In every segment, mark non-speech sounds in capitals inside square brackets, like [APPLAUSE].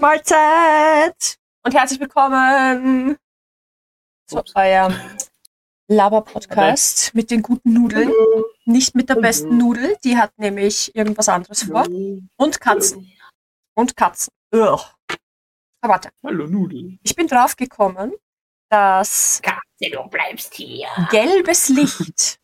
Mahlzeit und herzlich willkommen zu Ups. eurem Laber-Podcast mit den guten Nudeln. Nicht mit der besten Nudel, die hat nämlich irgendwas anderes vor. Und Katzen. Und Katzen. Ugh. Aber warte, Hallo Nudel. ich bin drauf gekommen, dass Katze, du bleibst hier. gelbes Licht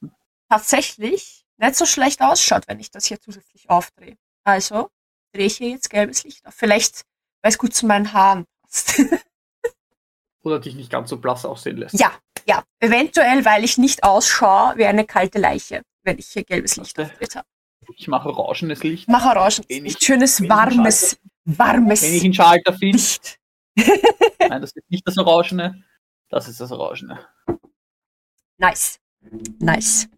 tatsächlich nicht so schlecht ausschaut, wenn ich das hier zusätzlich aufdrehe. Also drehe ich hier jetzt gelbes Licht auf. Vielleicht, weil es gut zu meinen Haaren passt. [LAUGHS] Oder dich nicht ganz so blass aussehen lässt. ja, ja. Eventuell, weil ich nicht ausschaue wie eine kalte Leiche, wenn ich hier gelbes Licht habe. Ich mache orangenes Licht. Mach Orangen. Wenn ich- Nicht schönes, warmes, warmes Wenn ich einen Schalter finde. [LAUGHS] Nein, das ist nicht das Orangene. Das ist das Orangene. Nice. Nice.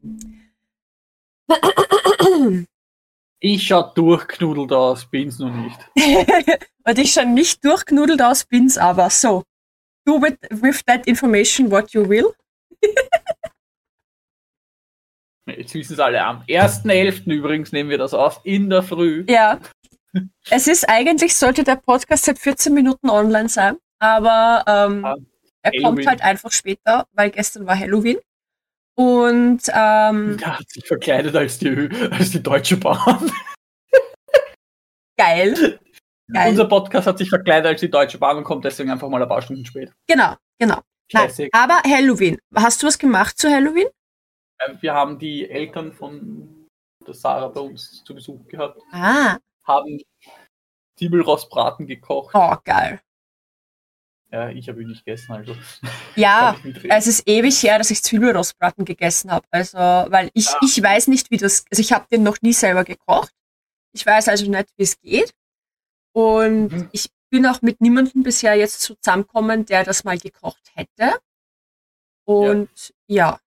Ich schau durchknudelt aus, bin's noch nicht. [LAUGHS] Und ich schon nicht durchknudelt aus bin's, aber so. Do with, with that information what you will. Jetzt wissen es alle. Am 1.11. übrigens nehmen wir das auf, in der Früh. Ja. Es ist eigentlich, sollte der Podcast seit 14 Minuten online sein, aber ähm, Ah, er kommt halt einfach später, weil gestern war Halloween. Und ähm, [LAUGHS] Der hat sich verkleidet als die, als die Deutsche Bahn. [LAUGHS] geil. Geil. Unser Podcast hat sich verkleidet als die Deutsche Bahn und kommt deswegen einfach mal ein paar Stunden spät. Genau, genau. Nein, aber Halloween. Hast du was gemacht zu Halloween? Äh, Wir haben die Eltern von der Sarah bei uns zu Besuch gehabt, Ah, haben Zwiebelrostbraten gekocht. oh, geil. Ja, ich habe ihn nicht gegessen, also Ja, [LAUGHS] es ist ewig her, dass ich Zwiebelrostbraten gegessen habe. Also, weil ich, Ja. ich weiß nicht, wie das, also ich habe den noch nie selber gekocht. Ich weiß also nicht, wie es geht. Und Mhm. ich bin auch mit niemandem bisher jetzt zusammengekommen, der das mal gekocht hätte. Und ja,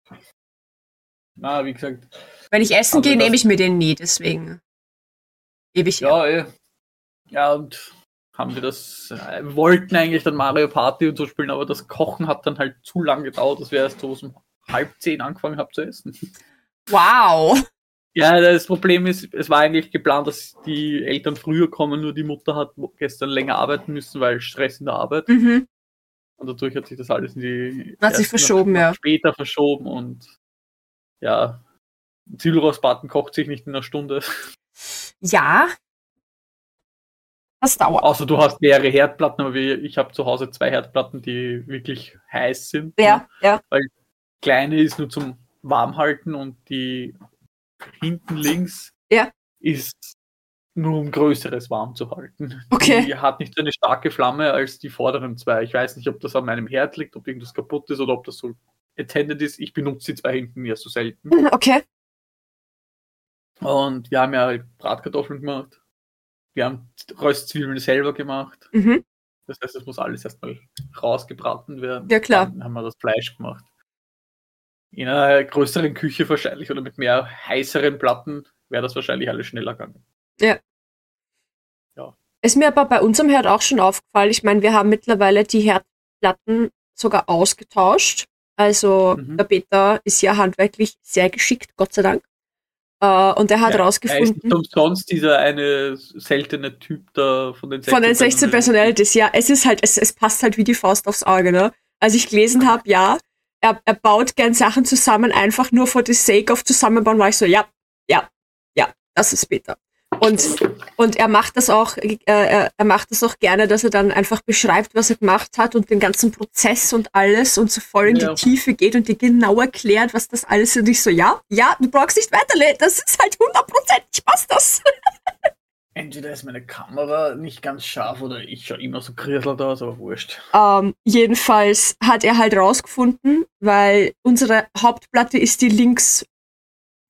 Na, wie gesagt, wenn ich essen Aber gehe, nehme ich mir den nie, deswegen ewig ja, eh. ja, und haben wir das, äh, wollten eigentlich dann Mario Party und so spielen, aber das Kochen hat dann halt zu lang gedauert, dass wir erst so um halb zehn angefangen haben zu essen. Wow. Ja, das Problem ist, es war eigentlich geplant, dass die Eltern früher kommen, nur die Mutter hat gestern länger arbeiten müssen, weil Stress in der Arbeit. Mhm. Und dadurch hat sich das alles in die Hat sich verschoben, ja. Später verschoben und ja, Zwiebelrostbraten kocht sich nicht in einer Stunde. Ja. Das dauert. Außer du hast mehrere Herdplatten, aber ich habe zu Hause zwei Herdplatten, die wirklich heiß sind. Ja, ja. Kleine ist nur zum Warmhalten und die hinten links Ja. ist nur um größeres warm zu halten. Okay. Die hat nicht so eine starke Flamme als die vorderen zwei. Ich weiß nicht, ob das an meinem Herd liegt, ob irgendwas kaputt ist oder ob das so attended ist. Ich benutze die zwei hinten ja so selten. [LAUGHS] Okay. Und wir haben ja Bratkartoffeln gemacht. Wir haben Röstzwiebeln selber gemacht. Mhm. Das heißt, es muss alles erstmal rausgebraten werden. Ja, klar. Dann haben wir das Fleisch gemacht. In einer größeren Küche wahrscheinlich oder mit mehr heißeren Platten wäre das wahrscheinlich alles schneller gegangen. Ist mir aber bei unserem Herd auch schon aufgefallen. Ich meine, wir haben mittlerweile die Herdplatten sogar ausgetauscht. Also Mhm. der Peter ist ja handwerklich sehr geschickt, Gott sei Dank. Äh, und er hat Ja, Er ist rausgefunden, nicht umsonst dieser eine seltene Typ da von den 16 von den 16 Personalities, ja, es ist halt, es, es passt halt wie die Faust aufs Auge, ne? Als ich gelesen habe, ja, er, er baut gern Sachen zusammen, einfach nur for the sake of zusammenbauen, war ich so, ja, ja, ja, das ist Peter. Und, und er macht das auch, äh, er, macht das auch gerne, dass er dann einfach beschreibt, was er gemacht hat und den ganzen Prozess und alles und so voll in Ja. die Tiefe geht und dir genau erklärt, was das alles ist. Und ich so, ja, ja, du brauchst nicht weiterlesen, das ist halt hundertprozentig, passt das. [LAUGHS] Entweder ist meine Kamera nicht ganz scharf oder ich schaue immer so kriselt aus, aber wurscht. Ähm, jedenfalls hat er halt rausgefunden, weil unsere Hauptplatte ist die links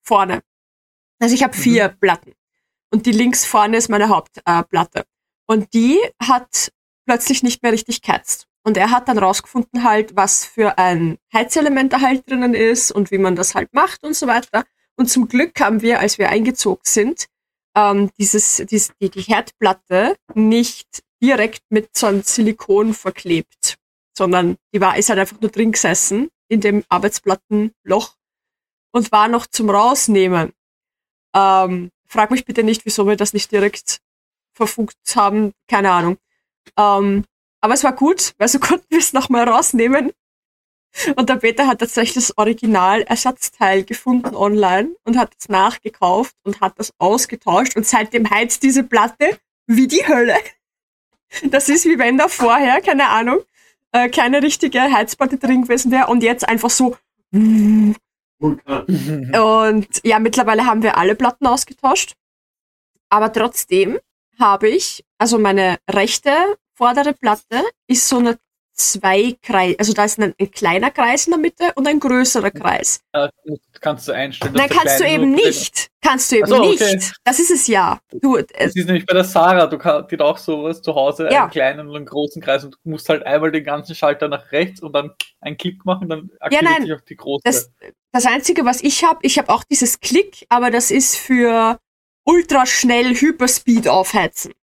vorne. Also ich habe Mhm. vier Platten. Und die links vorne ist meine Hauptplatte. Äh, und die hat plötzlich nicht mehr richtig geheizt. Und er hat dann rausgefunden halt, was für ein Heizelement da halt drinnen ist und wie man das halt macht und so weiter. Und zum Glück haben wir, als wir eingezogen sind, ähm, dieses, dies, die, die Herdplatte nicht direkt mit so einem Silikon verklebt, sondern die war, ist halt einfach nur drin gesessen in dem Arbeitsplattenloch und war noch zum Rausnehmen. Ähm, frag mich bitte nicht, wieso wir das nicht direkt verfugt haben, keine Ahnung. Ähm, aber es war gut, weil so [LAUGHS] konnten wir es nochmal rausnehmen. Und der Peter hat tatsächlich das Original-Ersatzteil gefunden online und hat es nachgekauft und hat das ausgetauscht und seitdem heizt diese Platte wie die Hölle. [LAUGHS] Das ist wie wenn da vorher, keine Ahnung, äh, keine richtige Heizplatte drin gewesen wäre und jetzt einfach so. [LAUGHS] Und ja, mittlerweile haben wir alle Platten ausgetauscht. Aber trotzdem habe ich, also meine rechte vordere Platte ist so eine zwei Kreis, also da ist ein, ein, kleiner Kreis in der Mitte und ein größerer Kreis. Ja, kannst du einstellen. Nein, kannst du eben nicht. Kannst du eben so, nicht. Okay. Das ist es ja. Du, äh, das ist nämlich bei der Sarah, du kannst dir auch sowas zu Hause, ja. einen kleinen und einen großen Kreis und du musst halt einmal den ganzen Schalter nach rechts und dann einen Klick machen, dann aktiviert ja, nein, sich auch die große. Das, das Einzige, was ich habe, ich habe auch dieses Klick, aber das ist für ultraschnell Hyperspeed aufheizen.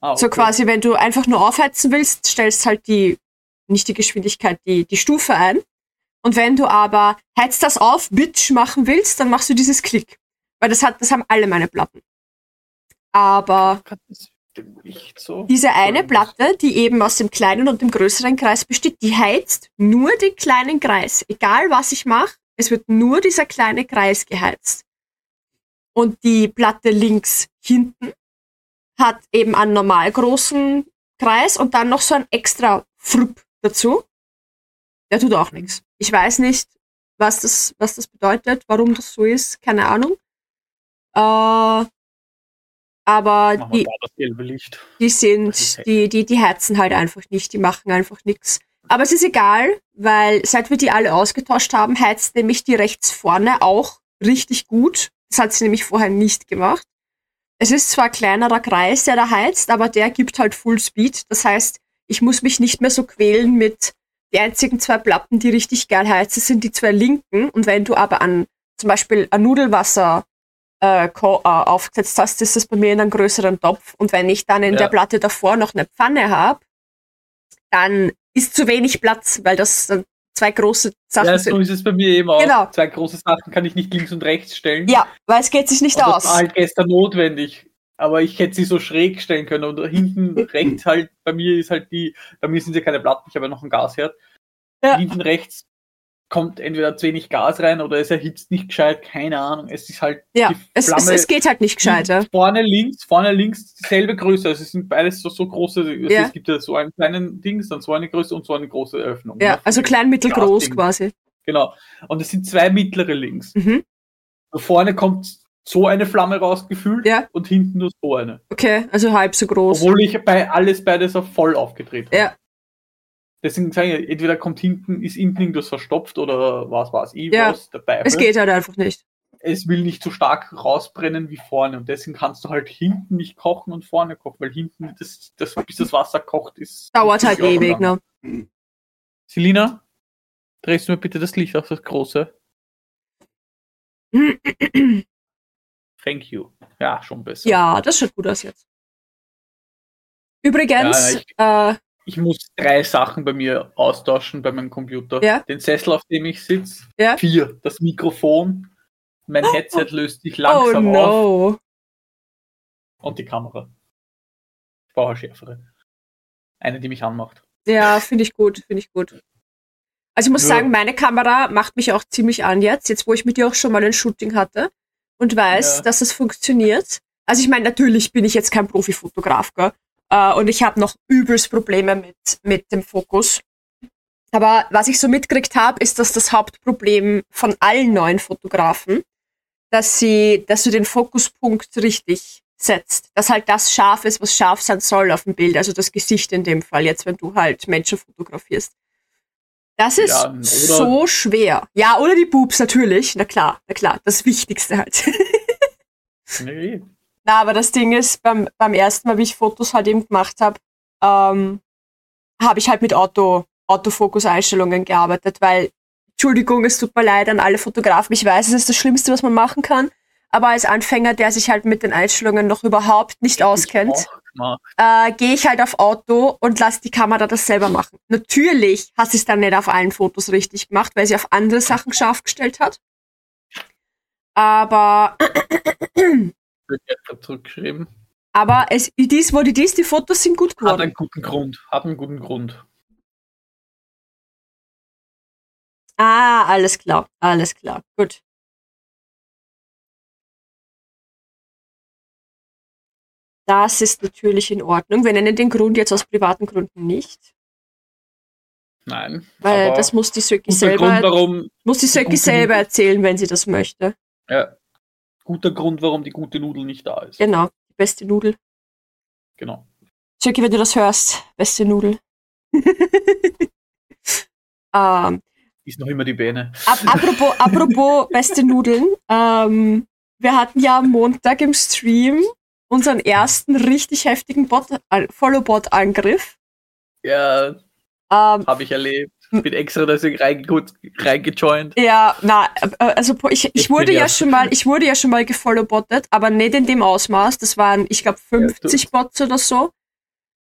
Ah, okay. So quasi, wenn du einfach nur aufheizen willst, stellst halt die nicht die Geschwindigkeit, die, die Stufe ein. Und wenn du aber heiz das auf, Bitch machen willst, dann machst du dieses Klick. Weil das hat, das haben alle meine Platten. Aber so diese eine Platte, die eben aus dem kleinen und dem größeren Kreis besteht, die heizt nur den kleinen Kreis. Egal was ich mache, es wird nur dieser kleine Kreis geheizt. Und die Platte links hinten hat eben einen normal großen Kreis und dann noch so ein extra Frupp dazu. Der tut auch nichts. Ich weiß nicht, was das, was das bedeutet, warum das so ist, keine Ahnung. Äh, aber die, die sind, die, die, die heizen halt einfach nicht, die machen einfach nichts. Aber es ist egal, weil seit wir die alle ausgetauscht haben, heizt nämlich die rechts vorne auch richtig gut. Das hat sie nämlich vorher nicht gemacht. Es ist zwar ein kleinerer Kreis, der da heizt, aber der gibt halt Full Speed. Das heißt, ich muss mich nicht mehr so quälen mit die einzigen zwei Platten, die richtig geil heizen, sind die zwei linken. Und wenn du aber an zum Beispiel ein Nudelwasser äh, äh, aufgesetzt hast, ist das bei mir in einem größeren Topf. Und wenn ich dann in ja. der Platte davor noch eine Pfanne habe, dann ist zu wenig Platz, weil das dann zwei große Sachen ja, sind. So ist es bei mir eben auch. Genau. Zwei große Sachen kann ich nicht links und rechts stellen. Ja, weil es geht sich nicht und aus. Das war halt gestern notwendig aber ich hätte sie so schräg stellen können und hinten [LAUGHS] rechts halt, bei mir ist halt die, bei mir sind ja keine Platten, ich habe ja noch ein Gasherd. Ja. Hinten rechts kommt entweder zu wenig Gas rein oder es erhitzt nicht gescheit, keine Ahnung. Es ist halt. Ja, es, es, es, geht halt nicht gescheit. Ja. Vorne links, vorne links dieselbe Größe. Also es sind beides so, so große. Also ja. Es gibt ja so einen kleinen Dings, dann so eine Größe und so eine große Öffnung. Ja, also klein, mittel, groß quasi. Genau. Und es sind zwei mittlere links. Mhm. Vorne kommt so eine Flamme rausgefühlt ja. und hinten nur so eine. Okay, also halb so groß. Obwohl ich bei alles beides auf voll aufgedreht habe. Ja. Deswegen sage ich, entweder kommt hinten, ist hinten irgendwas verstopft oder was war ich ja. was dabei. Es geht halt einfach nicht. Es will nicht so stark rausbrennen wie vorne und deswegen kannst du halt hinten nicht kochen und vorne kochen, weil hinten, das, das, bis das Wasser kocht, ist. Dauert halt ewig, ne? Selina, drehst du mir bitte das Licht auf das große? [CLEARS THROAT] Thank you. Ja, schon besser. Ja, das schaut gut aus jetzt. Übrigens, ja, ich, äh, ich, muss drei Sachen bei mir austauschen bei meinem Computer. Ja? Den Sessel, auf dem ich sitze. Ja? Vier. Das Mikrofon. Mein Headset löst sich langsam oh, no. auf. Und die Kamera. Ich brauche eine schärfere. Eine, die mich anmacht. Ja, finde ich gut, finde ich gut. Also ich muss ja. sagen, meine Kamera macht mich auch ziemlich an jetzt, jetzt wo ich mit dir auch schon mal ein Shooting hatte und weiß, ja. dass es funktioniert. Also ich meine, natürlich bin ich jetzt kein Profifotograf, gell? Äh, und ich habe noch übelst Probleme mit, mit dem Fokus. Aber was ich so mitgekriegt habe, ist, dass das Hauptproblem von allen neuen Fotografen, dass sie, dass du den Fokuspunkt richtig setzt. Dass halt das scharf ist, was scharf sein soll auf dem Bild. Also das Gesicht in dem Fall, jetzt wenn du halt Menschen fotografierst. Das ist ja, so schwer. Ja, oder die Boobs natürlich. Na klar, na klar, das Wichtigste halt. [LAUGHS] nee. Na, aber das Ding ist, beim, beim ersten Mal, wie ich Fotos halt eben gemacht habe, ähm, habe ich halt mit Auto, Autofokus-Einstellungen gearbeitet, weil, Entschuldigung, es tut mir leid an alle Fotografen, ich weiß, es ist das Schlimmste, was man machen kann, aber als Anfänger, der sich halt mit den Einstellungen noch überhaupt nicht auskennt, äh, gehe ich halt auf Auto und lasse die Kamera das selber machen. Natürlich hat sie es dann nicht auf allen Fotos richtig gemacht, weil sie auf andere Sachen scharf gestellt hat. Aber. zurückgeschrieben. Aber es, dies wurde dies, die Fotos sind gut geworden. Hat einen guten Grund. Hat einen guten Grund. Ah, alles klar, alles klar, gut. Das ist natürlich in Ordnung. Wir nennen den Grund jetzt aus privaten Gründen nicht. Nein. Weil das muss die Söki selber, Grund, warum muss die Söki selber erzählen, wenn sie das möchte. Ja. Guter Grund, warum die gute Nudel nicht da ist. Genau, die beste Nudel. Genau. Söki, wenn du das hörst, beste Nudel. [LAUGHS] ähm, ist noch immer die Beine. Ab, apropos, [LAUGHS] apropos beste Nudeln. Ähm, wir hatten ja am Montag im Stream unseren ersten richtig heftigen äh, Follow-Bot-Angriff. Ja, ähm, habe ich erlebt. Bin extra deswegen reingejoint. Ja, na, äh, also ich, ich wurde ja schon mal, [LAUGHS] ich wurde ja schon mal gefollowbottet, aber nicht in dem Ausmaß. Das waren, ich glaube, 50 ja, Bots oder so.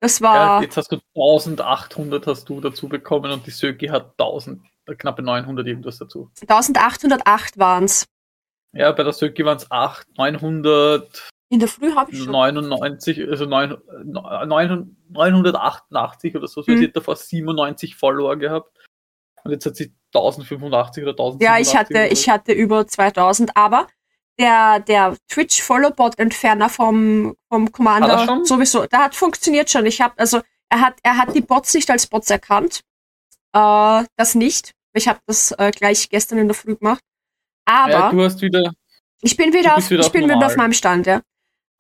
Das war. Ja, jetzt hast du 1800 hast du dazu bekommen und die Söki hat 1000, äh, knappe 900 irgendwas dazu. 1808 waren es. Ja, bei der Söki waren es 8, 900. In der Früh habe ich schon. 99, also 9, 988 oder so. Mhm. Sie hat davor 97 Follower gehabt. Und jetzt hat sie 1085 oder 1000. Ja, ich hatte, ich hatte über 2000, aber der, der Twitch Followbot Entferner vom, vom Commander sowieso, der hat funktioniert schon. Ich habe, also, er hat, er hat die Bots nicht als Bots erkannt. Äh, das nicht. Ich habe das äh, gleich gestern in der Früh gemacht. Aber. Ja, du hast wieder. Ich bin wieder, auf, wieder ich bin wieder auf meinem Stand, ja.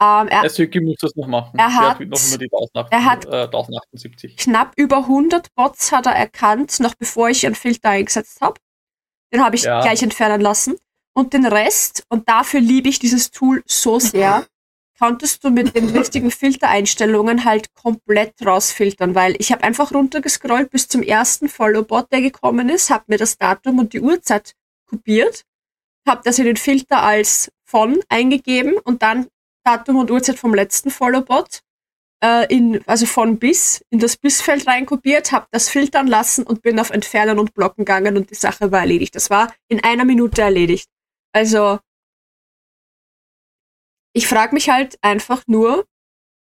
Ähm, er, der muss das noch machen. Er hat, noch immer die 1008, er hat äh, 1078. Knapp über 100 Bots hat er erkannt, noch bevor ich einen Filter eingesetzt habe. Den habe ich ja. gleich entfernen lassen. Und den Rest, und dafür liebe ich dieses Tool so sehr, konntest du mit den [LAUGHS] richtigen Filtereinstellungen halt komplett rausfiltern, weil ich habe einfach runtergescrollt bis zum ersten Followbot, der gekommen ist, habe mir das Datum und die Uhrzeit kopiert, habe das in den Filter als von eingegeben und dann Datum und Uhrzeit vom letzten Followbot, äh, in, also von bis, in das Bis-Feld reinkopiert, habe das filtern lassen und bin auf Entfernen und Blocken gegangen und die Sache war erledigt. Das war in einer Minute erledigt. Also, ich frage mich halt einfach nur,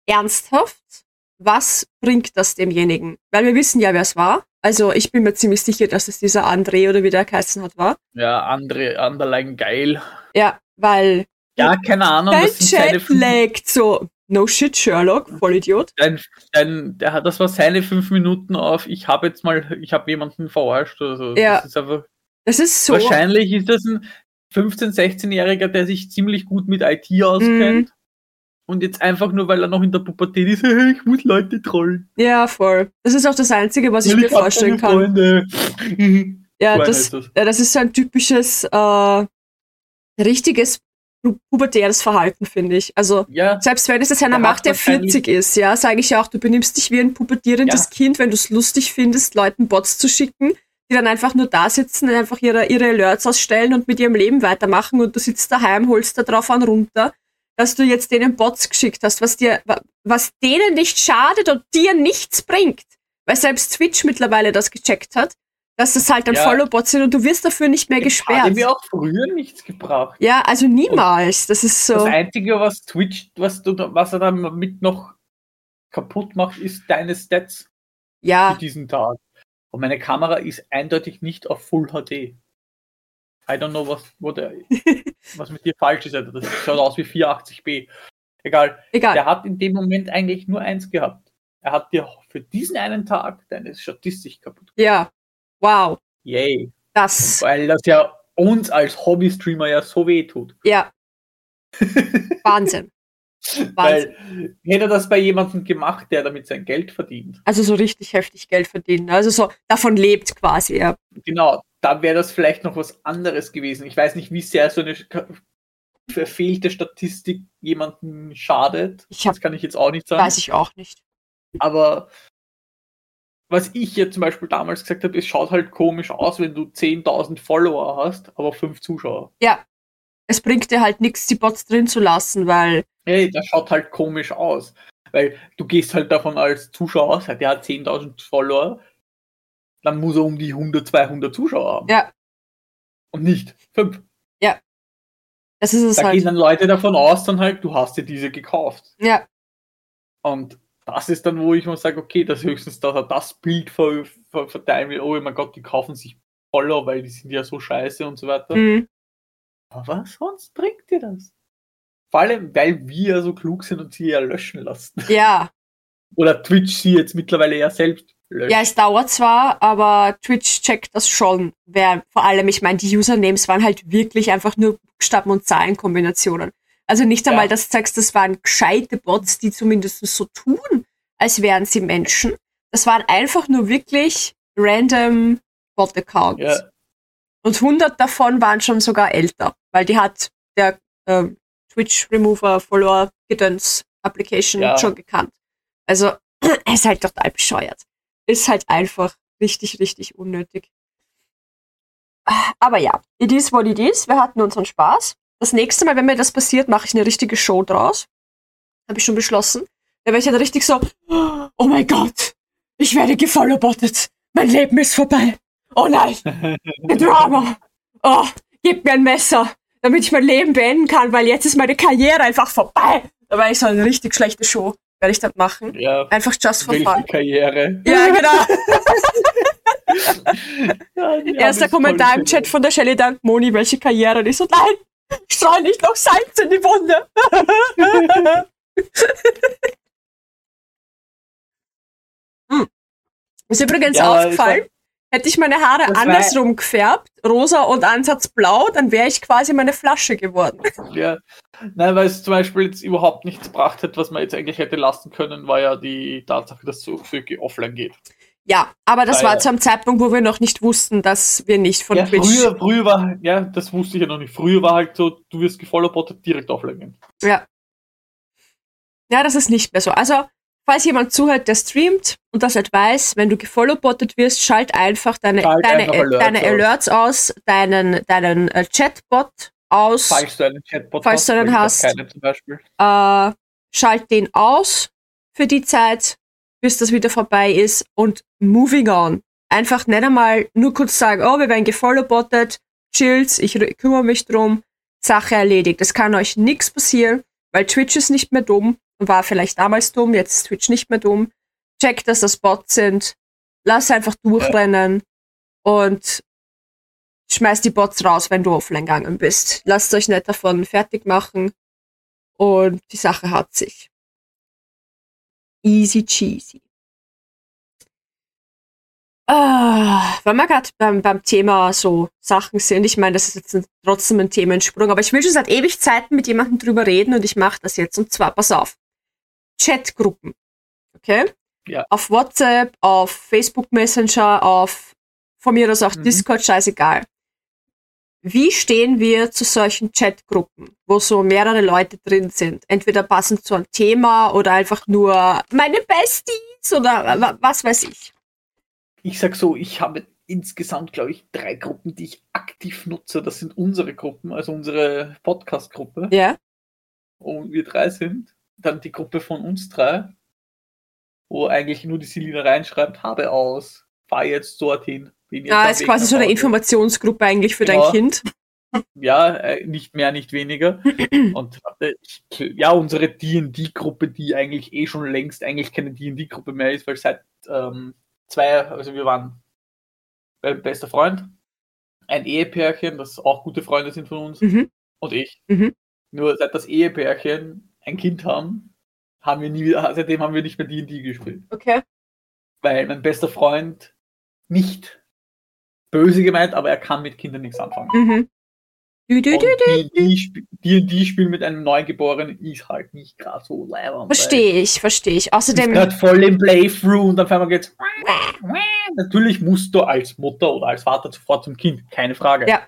ernsthaft, was bringt das demjenigen? Weil wir wissen ja, wer es war. Also ich bin mir ziemlich sicher, dass es dieser André oder wie der geheißen hat war. Ja, André, Underline geil. Ja, weil ja, keine Ahnung. Dein Chat laggt so. No shit, Sherlock, Vollidiot. Dein, dein, der, das war seine fünf Minuten auf, ich habe jetzt mal, ich habe jemanden verarscht oder so. Ja. Das ist einfach. Das ist so. Wahrscheinlich ist das ein 15-, 16-Jähriger, der sich ziemlich gut mit IT auskennt. Mm. Und jetzt einfach nur, weil er noch in der Pubertät ist, [LAUGHS] ich muss Leute trollen. Ja, voll. Das ist auch das Einzige, was ich, ich mir vorstellen kann. Freunde. ja, das, das. Ja, das ist so ein typisches, äh, richtiges pubertäres Verhalten, finde ich. Also ja, selbst wenn es jetzt einer macht, der 40 ist, ja, sage ich ja auch, du benimmst dich wie ein pubertierendes ja. Kind, wenn du es lustig findest, Leuten Bots zu schicken, die dann einfach nur da sitzen und einfach ihre, ihre Alerts ausstellen und mit ihrem Leben weitermachen und du sitzt daheim, holst da drauf an runter, dass du jetzt denen Bots geschickt hast, was dir, was denen nicht schadet und dir nichts bringt. Weil selbst Twitch mittlerweile das gecheckt hat dass das halt ein ja. Followbot sind und du wirst dafür nicht mehr gesperrt. Hat mir auch früher nichts gebraucht. Ja, also niemals. Und das ist so. Das Einzige, was Twitch, was, du, was er damit noch kaputt macht, ist deine Stats. Ja. Für diesen Tag. Und meine Kamera ist eindeutig nicht auf Full HD. I don't know, was, [LAUGHS] was mit dir falsch ist. Das schaut aus wie 480p. Egal. Egal. Der hat in dem Moment eigentlich nur eins gehabt. Er hat dir für diesen einen Tag deine Statistik kaputt gemacht. Ja, Wow. Yay. Das. Weil das ja uns als Hobby-Streamer ja so weh tut. Ja. Wahnsinn. [LAUGHS] Wahnsinn. Weil hätte das bei jemandem gemacht, der damit sein Geld verdient. Also so richtig heftig Geld verdienen. Also so davon lebt quasi, ja. Genau, da wäre das vielleicht noch was anderes gewesen. Ich weiß nicht, wie sehr so eine verfehlte Statistik jemanden schadet. Hab, das kann ich jetzt auch nicht sagen. Weiß ich auch nicht. Aber was ich jetzt zum Beispiel damals gesagt habe, es schaut halt komisch aus, wenn du 10.000 Follower hast, aber 5 Zuschauer. Ja. es bringt dir halt nichts, die Bots drin zu lassen, weil. Hey, das schaut halt komisch aus. Weil du gehst halt davon als Zuschauer aus, der hat 10.000 Follower, dann muss er um die 100, 200 Zuschauer haben. Ja. Und nicht 5. Ja. Das ist es da halt. gehen dann Leute davon aus, dann halt, du hast dir diese gekauft. Ja. Und das ist dann, wo ich mal sage, okay, das höchstens, dass er das Bild ver ver verteilen will, oh mein Gott, die kaufen sich Follower, weil die sind ja so scheiße und so weiter. Mhm. Aber was sonst bringt dir das? Vor allem, weil wir so klug sind und sie ja löschen lassen. Ja. [LAUGHS] Oder Twitch sie jetzt mittlerweile ja selbst löscht. Ja, es dauert zwar, aber Twitch checkt das schon. Wer, vor allem, ich meine, die Usernames waren halt wirklich einfach nur Buchstaben- und Zahlenkombinationen. Also nicht einmal, Ja. dass du sagst, das waren gescheite Bots, die zumindest so tun, als wären sie Menschen. Das waren einfach nur wirklich random Bot-Accounts. Ja. Und 100 davon waren schon sogar älter, weil die hat der ähm, Twitch Remover Follower Gedöns Application Ja. schon gekannt. Also [CLEARS THROAT] ist halt total bescheuert. Ist halt einfach richtig, richtig unnötig. Aber ja, it is what it is. Wir hatten unseren Spaß. Das nächste Mal, wenn mir das passiert, mache ich eine richtige Show draus. Habe ich schon beschlossen. Da werde ich dann richtig so, oh mein Gott, ich werde gefollowbottet. Mein Leben ist vorbei. Oh nein, [LAUGHS] Drama. Oh, gib mir ein Messer, damit ich mein Leben beenden kann, weil jetzt ist meine Karriere einfach vorbei. Da werde ich so eine richtig schlechte Show, werde ich dann machen. ja. Einfach just for fun. Karriere. Ja, genau. [LAUGHS] [LAUGHS] Ja, Erster Kommentar im. Chat von der Shelly dann, Moni, welche Karriere? Und ich so, nein, streue nicht noch Salz in die Wunde. [LAUGHS] Hm. Ist übrigens Ja, aufgefallen, hätte ich meine Haare andersrum gefärbt, rosa und Ansatz blau, dann wäre ich quasi meine Flasche geworden. [LAUGHS] Ja. Nein, weil es zum Beispiel jetzt überhaupt nichts gebracht hat, was man jetzt eigentlich hätte lassen können, war ja die Tatsache, dass so wirklich offline geht. Ja, aber das Weil- war zu einem Zeitpunkt, wo wir noch nicht wussten, dass wir nicht von Ja, Twitch. früher, früher war, ja, das wusste ich ja noch nicht. Früher war halt so, du wirst gefollowbottet, direkt offline gehen. Ja. Ja, das ist nicht mehr so. Also, falls jemand zuhört, der streamt und das nicht weiß, wenn du gefollowbottet wirst, schalt einfach deine, Schalt deine, einfach Alerts deine aus. Alerts aus, deinen, deinen äh, Chatbot aus, Falls du einen Chatbot Falls du einen hast. Keine zum Beispiel. äh, schalt den aus für die Zeit, bis das wieder vorbei ist und moving on. Einfach nicht einmal nur kurz sagen, oh, wir werden gefollowbottet, chills, ich re- kümmere mich drum, Sache erledigt. Es kann euch nichts passieren, weil Twitch ist nicht mehr dumm, war vielleicht damals dumm, jetzt ist Twitch nicht mehr dumm. Checkt, dass das Bots sind, lass einfach durchrennen und schmeiß die Bots raus, wenn du offline gegangen bist. Lasst euch nicht davon fertig machen und die Sache hat sich. Easy cheesy. Ah, wenn wir gerade beim, beim Thema so Sachen sind, ich meine, das ist jetzt ein, trotzdem ein Themensprung, aber ich will schon seit ewig Zeiten mit jemandem drüber reden und ich mache das jetzt. Und zwar, pass auf, Chatgruppen. Okay? Ja. Auf WhatsApp, auf Facebook Messenger, auf von mir aus auch Mhm. Discord, scheißegal. Wie stehen wir zu solchen Chatgruppen, wo so mehrere Leute drin sind? Entweder passend zu einem Thema oder einfach nur meine Besties oder wa- was weiß ich. Ich sag so, ich habe insgesamt, glaube ich, drei Gruppen, die ich aktiv nutze. Das sind unsere Gruppen, also unsere Podcast-Gruppe. Ja? Und wir drei sind. Dann die Gruppe von uns drei, wo eigentlich nur die Selina reinschreibt, habe aus, fahr jetzt dorthin. Jetzt Ah, ist quasi so eine. Informationsgruppe eigentlich für Genau. dein Kind. [LAUGHS] Ja, äh, nicht mehr, nicht weniger. Und ich, ja, unsere D&D-Gruppe, die eigentlich eh schon längst eigentlich keine D&D-Gruppe mehr ist, weil seit ähm, zwei, also wir waren bester Freund, ein Ehepärchen, das auch gute Freunde sind von uns, Mhm. und ich. Mhm. Nur seit das Ehepärchen ein Kind haben, haben wir nie wieder, seitdem haben wir nicht mehr D&D gespielt. Okay. Weil mein bester Freund nicht böse gemeint, aber er kann mit Kindern nichts anfangen. Mhm. Du, die, die, Sp- die, die spielen mit einem Neugeborenen ist halt nicht gerade so leibend. Verstehe ich, verstehe ich. Ist Außerdem, gerade voll im Playthrough und auf einmal geht's. Natürlich musst du als Mutter oder als Vater sofort zum Kind, keine Frage. Ja.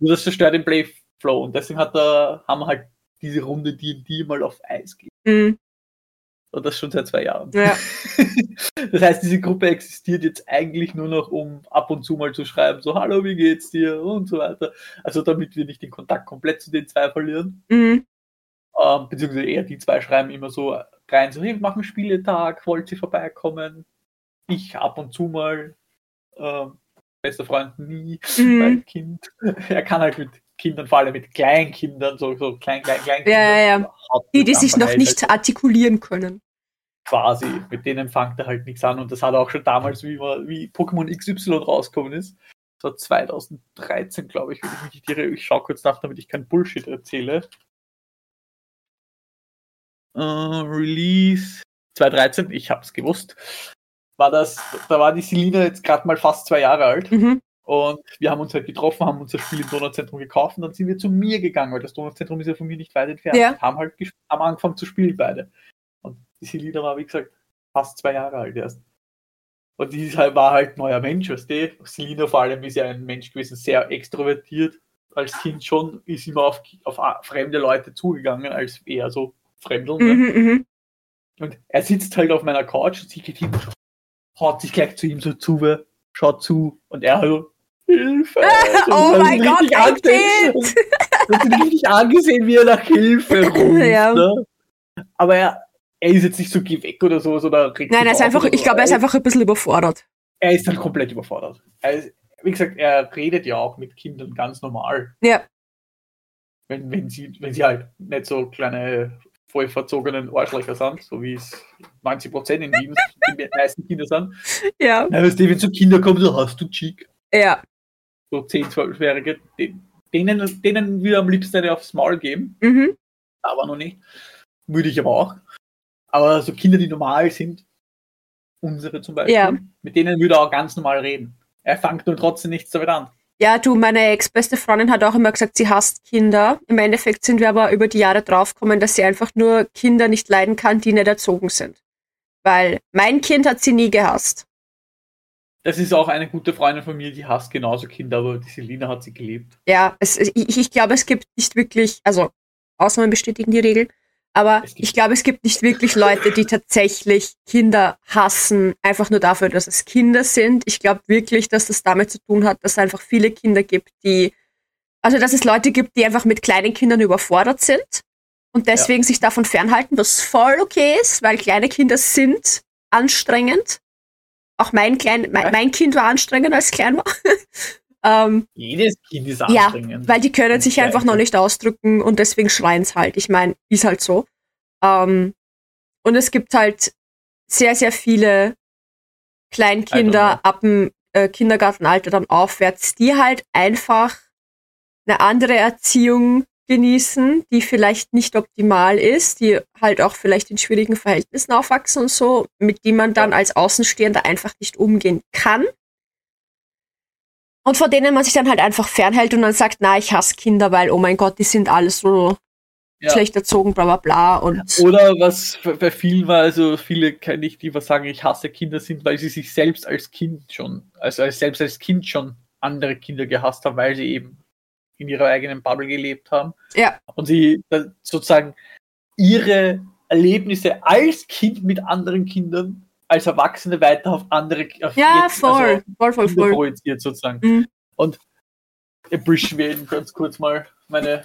Nur das zerstört den Playflow und deswegen hat er, haben wir halt diese Runde D&D mal auf Eis gelegt. Mhm. Und das schon seit zwei Jahren. Ja. [LAUGHS] Das heißt, diese Gruppe existiert jetzt eigentlich nur noch, um ab und zu mal zu schreiben, so, hallo, wie geht's dir? Und so weiter. Also damit wir nicht den Kontakt komplett zu den zwei verlieren. Mhm. Ähm, beziehungsweise eher die zwei schreiben immer so rein, so, hey, wir machen Spieletag, wollt ihr vorbeikommen? Ich ab und zu mal. Ähm, bester Freund nie, Mhm. mein Kind. [LAUGHS] Er kann halt mit Kindern, vor allem mit Kleinkindern, so, so klein, klein, klein Ja, ja, ja. Die, die sich noch halt nicht artikulieren können. quasi, mit denen fängt er halt nichts an. Und das hat er auch schon damals, wie, wie Pokémon XY rausgekommen ist. Das war 2013, glaube ich, wenn ich mich nicht irre. Ich schaue kurz nach, damit ich kein Bullshit erzähle. Äh, Release 2013, ich hab's gewusst. War das, da war die Selina jetzt gerade mal fast zwei Jahre alt. Mhm. Und wir haben uns halt getroffen, haben unser Spiel im Donauzentrum gekauft und dann sind wir zu mir gegangen, weil das Donauzentrum ist ja von mir nicht weit entfernt. Ja. Haben halt haben angefangen zu spielen beide. Und die Selina war, wie gesagt, fast zwei Jahre alt erst. Und die halt, war halt neuer Mensch, weißt du? Selina vor allem ist ja ein Mensch gewesen, sehr extrovertiert. Als Kind schon ist immer auf, auf fremde Leute zugegangen, als eher so Fremdeln. Ne? Mhm, mhm. Und er sitzt halt auf meiner Couch und sie geht hin, haut sich gleich zu ihm so zu, schaut zu und er so, Hilfe! So, [LAUGHS] Oh das mein Gott, ein. Kind! Das ist richtig angesehen, wie er nach Hilfe [LAUGHS] ruft. Ja. ne? Aber er, er ist jetzt nicht so geh weg oder so, oder Nein, er ist einfach, oder ich so. glaube, er ist einfach ein bisschen überfordert. er ist dann komplett überfordert. Er ist, wie gesagt, er redet ja auch mit Kindern ganz normal. Ja. Wenn, wenn, sie, wenn sie halt nicht so kleine, voll verzogenen Arschlöcher sind, so wie es 90% in Wien die meisten Kinder sind. Ja. Na, weißt du, wenn so Kinder kommen, so hast du Cheek, Ja. So 10, 12-Jährige, denen, denen wir am liebsten eine aufs Maul geben, Mhm. aber noch nicht. Würde ich aber auch. Aber so Kinder, die normal sind, unsere zum Beispiel, Ja. mit denen würde er auch ganz normal reden. Er fängt nur trotzdem nichts damit an. Ja, du, meine ex-beste Freundin hat auch immer gesagt, sie hasst Kinder. Im Endeffekt sind wir aber über die Jahre draufgekommen, dass sie einfach nur Kinder nicht leiden kann, die nicht erzogen sind. Weil mein Kind hat sie nie gehasst. Das ist auch eine gute Freundin von mir, die hasst genauso Kinder, aber die Selina hat sie geliebt. Ja, es, ich, ich glaube, es gibt nicht wirklich, also Ausnahmen bestätigen die Regel, aber ich glaube, es gibt nicht wirklich Leute, die tatsächlich Kinder hassen, einfach nur dafür, dass es Kinder sind. Ich glaube wirklich, dass das damit zu tun hat, dass es einfach viele Kinder gibt, die, also dass es Leute gibt, die einfach mit kleinen Kindern überfordert sind und deswegen sich davon fernhalten, was voll okay ist, weil kleine Kinder sind anstrengend. Auch mein, klein, mein, Ja. mein Kind war anstrengend, als ich klein war. [LAUGHS] ähm, Jedes Kind ist ja, anstrengend. weil die können sich Ja, einfach noch nicht ausdrücken und deswegen schreien es halt. Ich meine, ist halt so. Ähm, und es gibt halt sehr, sehr viele Kleinkinder ab dem äh, Kindergartenalter dann aufwärts, die halt einfach eine andere Erziehung genießen, die vielleicht nicht optimal ist, die halt auch vielleicht in schwierigen Verhältnissen aufwachsen und so, mit die man dann als Außenstehender einfach nicht umgehen kann. Und vor denen man sich dann halt einfach fernhält und dann sagt, na, ich hasse Kinder, weil, oh mein Gott, die sind alles so Ja. schlecht erzogen, bla bla bla. Und Oder was bei- bei vielen war, also viele kenne ich, die was sagen, ich hasse Kinder sind, weil sie sich selbst als Kind schon, also als, selbst als Kind schon andere Kinder gehasst haben, weil sie eben in ihrer eigenen Bubble gelebt haben. Ja. Und sie sozusagen ihre Erlebnisse als Kind mit anderen Kindern als Erwachsene weiter auf andere auf ja, jetzt- voll, also voll, voll, voll. projiziert sozusagen. Mhm. Und appreciaten ganz kurz mal meine,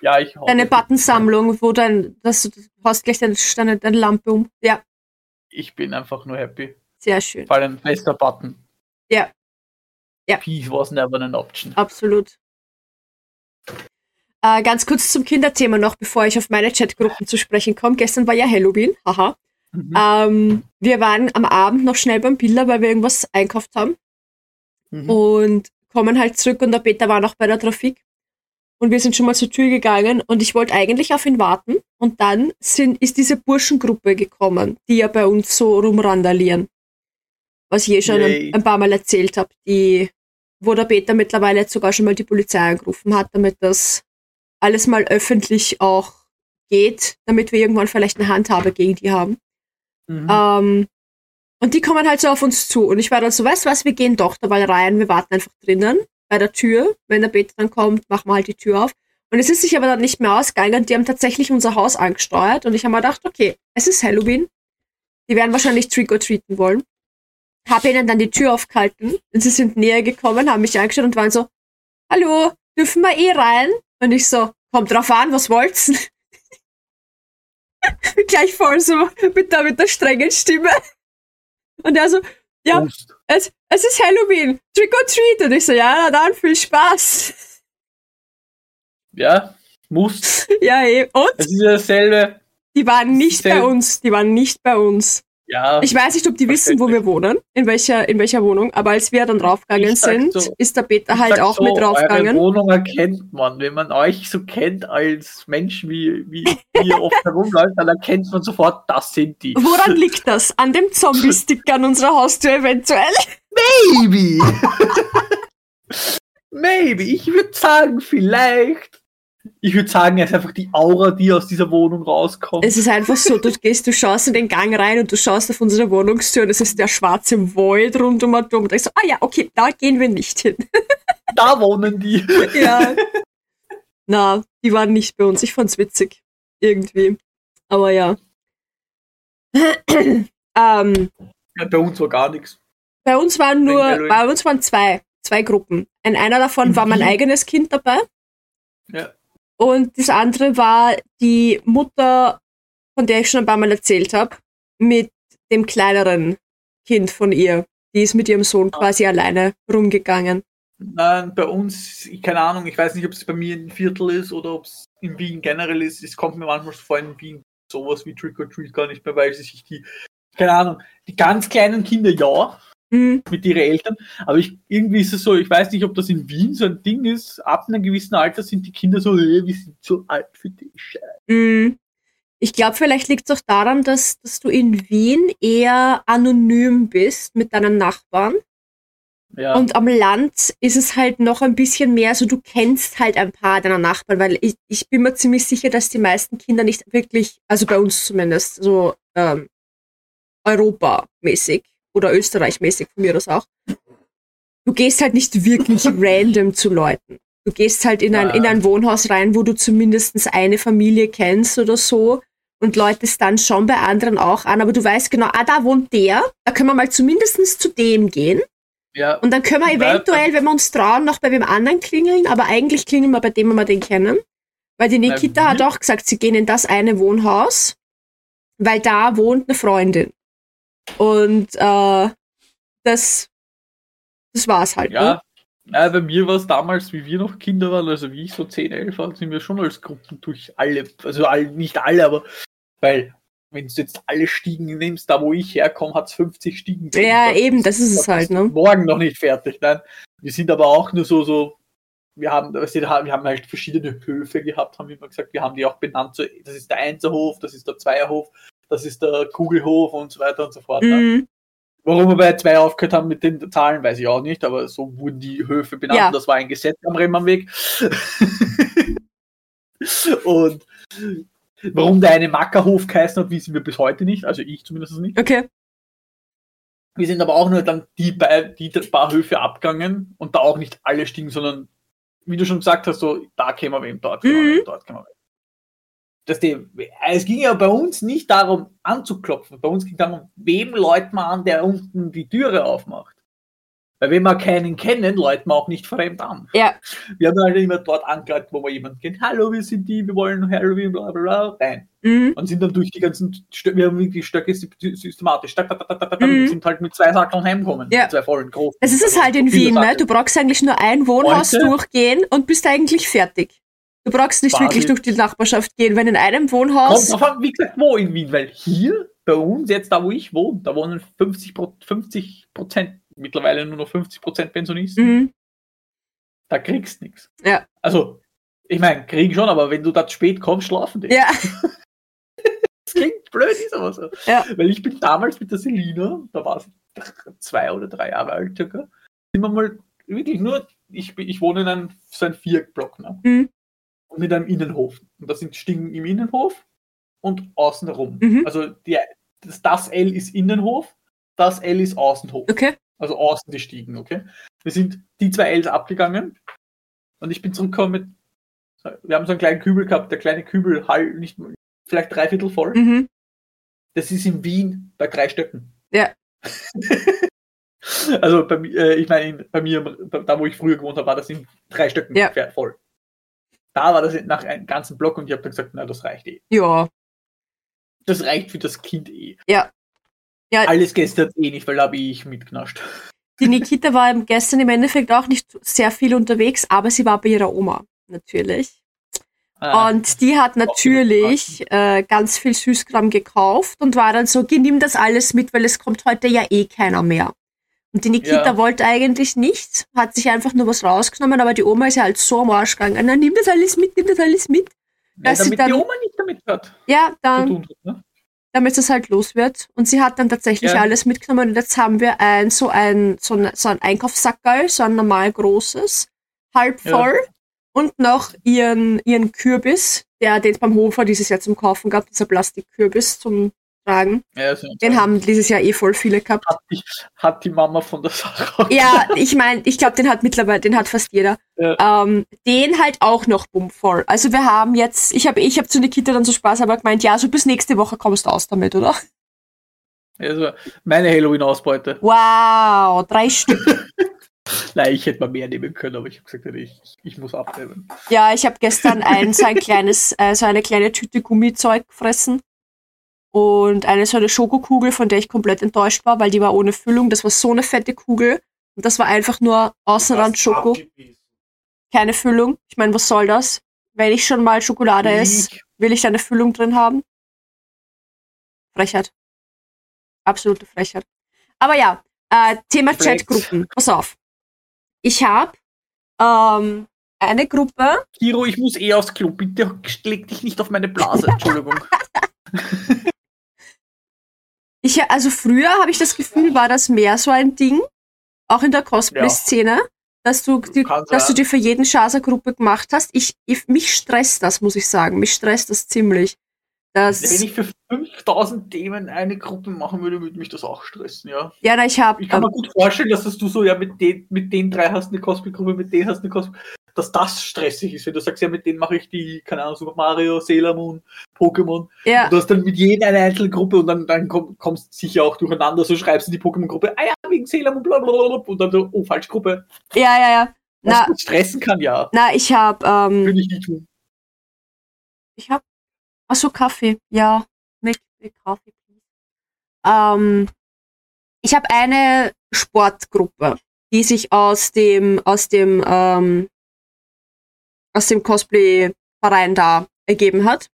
ja, ich hoffe, Deine Buttonsammlung, wo dann, dass du du hast gleich deine, deine, deine Lampe um. Ja, ich bin einfach nur happy. sehr schön. Vor allem bester Button. Ja. Ja. Peace was never an option. Absolut. Äh, ganz kurz zum Kinderthema noch, bevor ich auf meine Chatgruppen zu sprechen komme. Gestern war ja Halloween, haha. Mhm. Ähm, wir waren am Abend noch schnell beim Biller, weil wir irgendwas einkauft haben Mhm. und kommen halt zurück und der Peter war noch bei der Trafik. Und wir sind schon mal zur Tür gegangen und ich wollte eigentlich auf ihn warten. Und dann sind, ist diese Burschengruppe gekommen, die ja bei uns so rumrandalieren. Was ich eh schon ein, ein paar Mal erzählt habe, die, wo der Peter mittlerweile jetzt sogar schon mal die Polizei angerufen hat, damit das alles mal öffentlich auch geht, damit wir irgendwann vielleicht eine Handhabe gegen die haben. Mhm. Ähm, und die kommen halt so auf uns zu. Und ich war dann so, weißt du was, wir gehen doch dabei rein, wir warten einfach drinnen bei der Tür. Wenn der Peter dann kommt, machen wir halt die Tür auf. Und es ist sich aber dann nicht mehr ausgegangen. Die haben tatsächlich unser Haus angesteuert und ich habe mir gedacht, okay, es ist Halloween. Die werden wahrscheinlich trick-or-treaten wollen. Habe ihnen dann die Tür aufgehalten und sie sind näher gekommen, haben mich angeschaut und waren so, hallo, dürfen wir eh rein? Und ich so, kommt drauf an, was wollt's? [LAUGHS] Gleich voll so mit der, mit der strengen Stimme. Und er so, ja, es, es ist Halloween, trick or treat. Und ich so, ja, na dann, viel Spaß. Ja, muss. [LAUGHS] Ja, eh. Und? Es ist ja dasselbe. Die waren nicht bei uns. Die waren nicht bei uns. Ja. Ich weiß nicht, ob die wissen, wo wir wohnen, in welcher, in welcher Wohnung, aber als wir dann draufgegangen sind, so, ist der Peter halt auch so, mit draufgegangen. Eure Wohnung erkennt man. Wenn man euch so kennt als Mensch, wie, wie ihr oft herumläuft, dann erkennt man sofort, das sind die. Woran liegt das? An dem Zombie-Sticker an unserer Haustür eventuell? Maybe! [LAUGHS] Maybe. Ich würde sagen, vielleicht ich würde sagen, es ist einfach die Aura, die aus dieser Wohnung rauskommt. Es ist einfach so, du gehst, du schaust in den Gang rein und du schaust auf unsere Wohnungstür und es ist der schwarze Void rundum und du denkst so, ah ja, okay, da gehen wir nicht hin. da wohnen die. [LAUGHS] ja. Na, die waren nicht bei uns. Ich fand's witzig. Irgendwie. Aber ja. [CLEARS THROAT] ähm, ja bei uns war gar nichts. Bei uns waren nur, bei uns waren zwei, zwei Gruppen. In einer davon war mein eigenes Kind dabei. Ja. Und das andere war die Mutter, von der ich schon ein paar Mal erzählt habe, mit dem kleineren Kind von ihr. Die ist mit ihrem Sohn ah. quasi alleine rumgegangen. Nein, bei uns, keine Ahnung, ich weiß nicht, ob es bei mir ein Viertel ist oder ob es in Wien generell ist. Es kommt mir manchmal vor in Wien sowas wie Trick or Treat gar nicht mehr, weil sie sich die, keine Ahnung, die ganz kleinen Kinder ja. Mit ihren Eltern. Aber ich, irgendwie ist es so, ich weiß nicht, ob das in Wien so ein Ding ist. Ab einem gewissen Alter sind die Kinder so, hey, wir sind zu alt für Scheiße. Mhm. Ich glaube, vielleicht liegt es auch daran, dass, dass du in Wien eher anonym bist mit deinen Nachbarn. Ja. Und am Land ist es halt noch ein bisschen mehr, so du kennst halt ein paar deiner Nachbarn, weil ich, ich bin mir ziemlich sicher, dass die meisten Kinder nicht wirklich, also bei uns zumindest, so ähm, Europa-mäßig oder Österreich-mäßig von mir aus auch. Du gehst halt nicht wirklich [LAUGHS] random zu Leuten. Du gehst halt in ein, in ein Wohnhaus rein, wo du zumindest eine Familie kennst oder so und läutest dann schon bei anderen auch an, aber du weißt genau, ah, da wohnt der, da können wir mal zumindest zu dem gehen. Ja. Und dann können wir eventuell, wenn wir uns trauen, noch bei wem anderen klingeln, aber eigentlich klingeln wir bei dem, wo wir den kennen. Weil die Nikita hat auch gesagt, sie gehen in das eine Wohnhaus, weil da wohnt eine Freundin. Und äh, das, das war's halt. Ja, ne? ja bei mir war es damals, wie wir noch Kinder waren, also wie ich so 10, 11 war, sind wir schon als Gruppen durch alle, also all, nicht alle, aber weil wenn du jetzt alle Stiegen nimmst, da wo ich herkomme, hat es 50 Stiegen. Ja, das eben, das ist es halt, ne? Morgen noch nicht fertig. Nein, wir sind aber auch nur so, so wir haben, wir haben halt verschiedene Höfe gehabt, haben wir immer gesagt, wir haben die auch benannt, so, das ist der Einserhof, das ist der Zweierhof, das ist der Kugelhof und so weiter und so fort. Ne? Mhm. Warum wir bei zwei aufgehört haben mit den Zahlen, weiß ich auch nicht, aber so wurden die Höfe benannt. Ja. Das war ein Gesetz am Remmernweg. [LAUGHS] und warum der eine Mackerhof geheißen hat, wissen wir bis heute nicht. Also ich zumindest nicht. Okay. Wir sind aber auch nur dann die, bei, die paar Höfe abgegangen und da auch nicht alle stiegen, sondern wie du schon gesagt hast, so da kämen wir wem, dort kämen wir mhm. wem, dort kämen wir wem dass die, es ging ja bei uns nicht darum anzuklopfen, bei uns ging es darum, wem läutet man an, der unten die Türe aufmacht. Weil wenn wir keinen kennen, läutet man auch nicht fremd an. Ja. Wir haben halt immer dort angeleitet, wo wir jemanden kennen. Hallo, wir sind die, wir wollen Halloween, bla bla bla, rein. Mhm. Und sind dann durch die ganzen, Stö wir haben die Stöcke systematisch, da, da, da, mhm. sind halt mit zwei Sackeln heimgekommen. Ja. Zwei vollen großen. Es ist es halt in Wien, ne? Du brauchst eigentlich nur ein Wohnhaus Heute, durchgehen und bist eigentlich fertig. Du brauchst nicht Basis. wirklich durch die Nachbarschaft gehen, wenn in einem Wohnhaus. Kommt drauf wie gesagt, wo in Wien, weil hier bei uns, jetzt da wo ich wohne, da wohnen 50 Prozent, mittlerweile nur noch 50 Prozent Pensionisten. Mhm. Da kriegst du nichts. Ja. Also, ich meine, kriegen schon, aber wenn du da spät kommst, schlafen die. Ja. [LAUGHS] das klingt blöd, ist aber so. Ja. Weil ich bin damals mit der Selina, da war sie zwei oder drei Jahre alt circa, sind wir mal wirklich nur, ich, ich wohne in einem, so einem Vierblock, ne? Mhm mit einem Innenhof. Und das sind Stiegen im Innenhof und außenrum. Mhm. Also die, das, das L ist Innenhof, das L ist Außenhof. Okay. Also außen die Stiegen, okay? Wir sind die zwei Ls abgegangen und ich bin zurückgekommen mit wir haben so einen kleinen Kübel gehabt, der kleine Kübel, halb, nicht, vielleicht drei Viertel voll. Mhm. Das ist in Wien bei drei Stöcken. Ja. [LAUGHS] also bei, mir, äh, ich meine, bei mir, da wo ich früher gewohnt habe, war das in drei Stöcken Ja. voll. Da war das nach einem ganzen Block und ich habe dann gesagt, na, das reicht eh. Ja. Das reicht für das Kind eh. Ja. Ja. Alles gestern eh nicht, weil da habe ich mitgenascht. Die Nikita war gestern im Endeffekt auch nicht sehr viel unterwegs, aber sie war bei ihrer Oma, natürlich. Ah, Und die hat natürlich äh, ganz viel Süßkram gekauft und war dann so, nimm das alles mit, weil es kommt heute ja eh keiner mehr. Und die Nikita Ja. wollte eigentlich nichts, hat sich einfach nur was rausgenommen, aber die Oma ist ja halt so am Arsch gegangen. Na, nimm das alles mit, nimm das alles mit. ja, dass sie damit dann- die Oma nicht damit hat. Ja, dann, tun ne? damit es halt los wird. Und sie hat dann tatsächlich Ja. alles mitgenommen und jetzt haben wir ein, so ein, so ein, so ein Einkaufssackerl, so ein normal großes, halb Ja. voll und noch ihren, ihren Kürbis, der den es beim Hofer dieses Jahr zum Kaufen gab, dieser Plastikkürbis zum Tragen. Ja, Den haben dieses Jahr eh voll viele gehabt. hat, die, hat die Mama von der Sache. Ja, ich meine, ich glaube, den hat mittlerweile, den hat fast jeder. Ähm, den halt auch noch bummvoll. Also wir haben jetzt, ich habe ich hab zu Nikita dann so Spaß aber gemeint, ja, so bis nächste Woche kommst du aus damit, oder? Also, meine Halloween-Ausbeute. Wow, drei Stück. [LAUGHS] Nein, ich hätte mal mehr nehmen können, aber ich habe gesagt, ich, ich muss abnehmen. Ja, ich habe gestern ein so ein kleines, äh, so eine kleine Tüte Gummizeug gefressen. Und eine so eine Schokokugel, von der ich komplett enttäuscht war, weil die war ohne Füllung. Das war so eine fette Kugel. Und das war einfach nur Außenrand Schoko, Abgebissen. keine Füllung. Ich meine, was soll das? Wenn ich schon mal Schokolade esse, will ich da eine Füllung drin haben? Frechheit. Absolute Frechheit. Aber ja, äh, Thema. Chatgruppen. Pass auf. Ich habe ähm, eine Gruppe, Kiro, ich muss eh aufs Klo. Bitte leg dich nicht auf meine Blase. [LAUGHS] Entschuldigung. [LAUGHS] Ich, also früher habe ich das Gefühl, war das mehr so ein Ding, auch in der Cosplay-Szene, dass du, die, dass du dir für jeden Chaser-Gruppe gemacht hast. Ich, ich, mich stresst das, muss ich sagen. Mich stresst das ziemlich. Das, Wenn ich für 5000 Themen eine Gruppe machen würde, würde mich das auch stressen, ja. ja, na, ich habe Ich kann mir gut vorstellen, dass das du so, ja, mit den, mit den drei hast eine Cosplay-Gruppe, mit denen hast eine Cosplay, dass das stressig ist, wenn du sagst, ja, mit denen mache ich die, keine Ahnung, Super Mario, Sailor Moon, Pokémon. ja, Du hast dann mit jedem eine Einzelgruppe und dann, dann komm, kommst du sicher auch durcheinander, so schreibst du die Pokémon-Gruppe, ah ja, wegen Sailor Moon, blablabla, und dann so, oh, falsche Gruppe. ja, ja, ja. Was Na, stressen kann, ja. na, ich habe ähm, Würde ich nicht tun. Ich hab. Ach so, Kaffee. Ja. Me Kaffee. Ähm, ich habe eine Sportgruppe, die sich aus dem, aus dem, ähm, aus dem Cosplay-Verein da ergeben hat.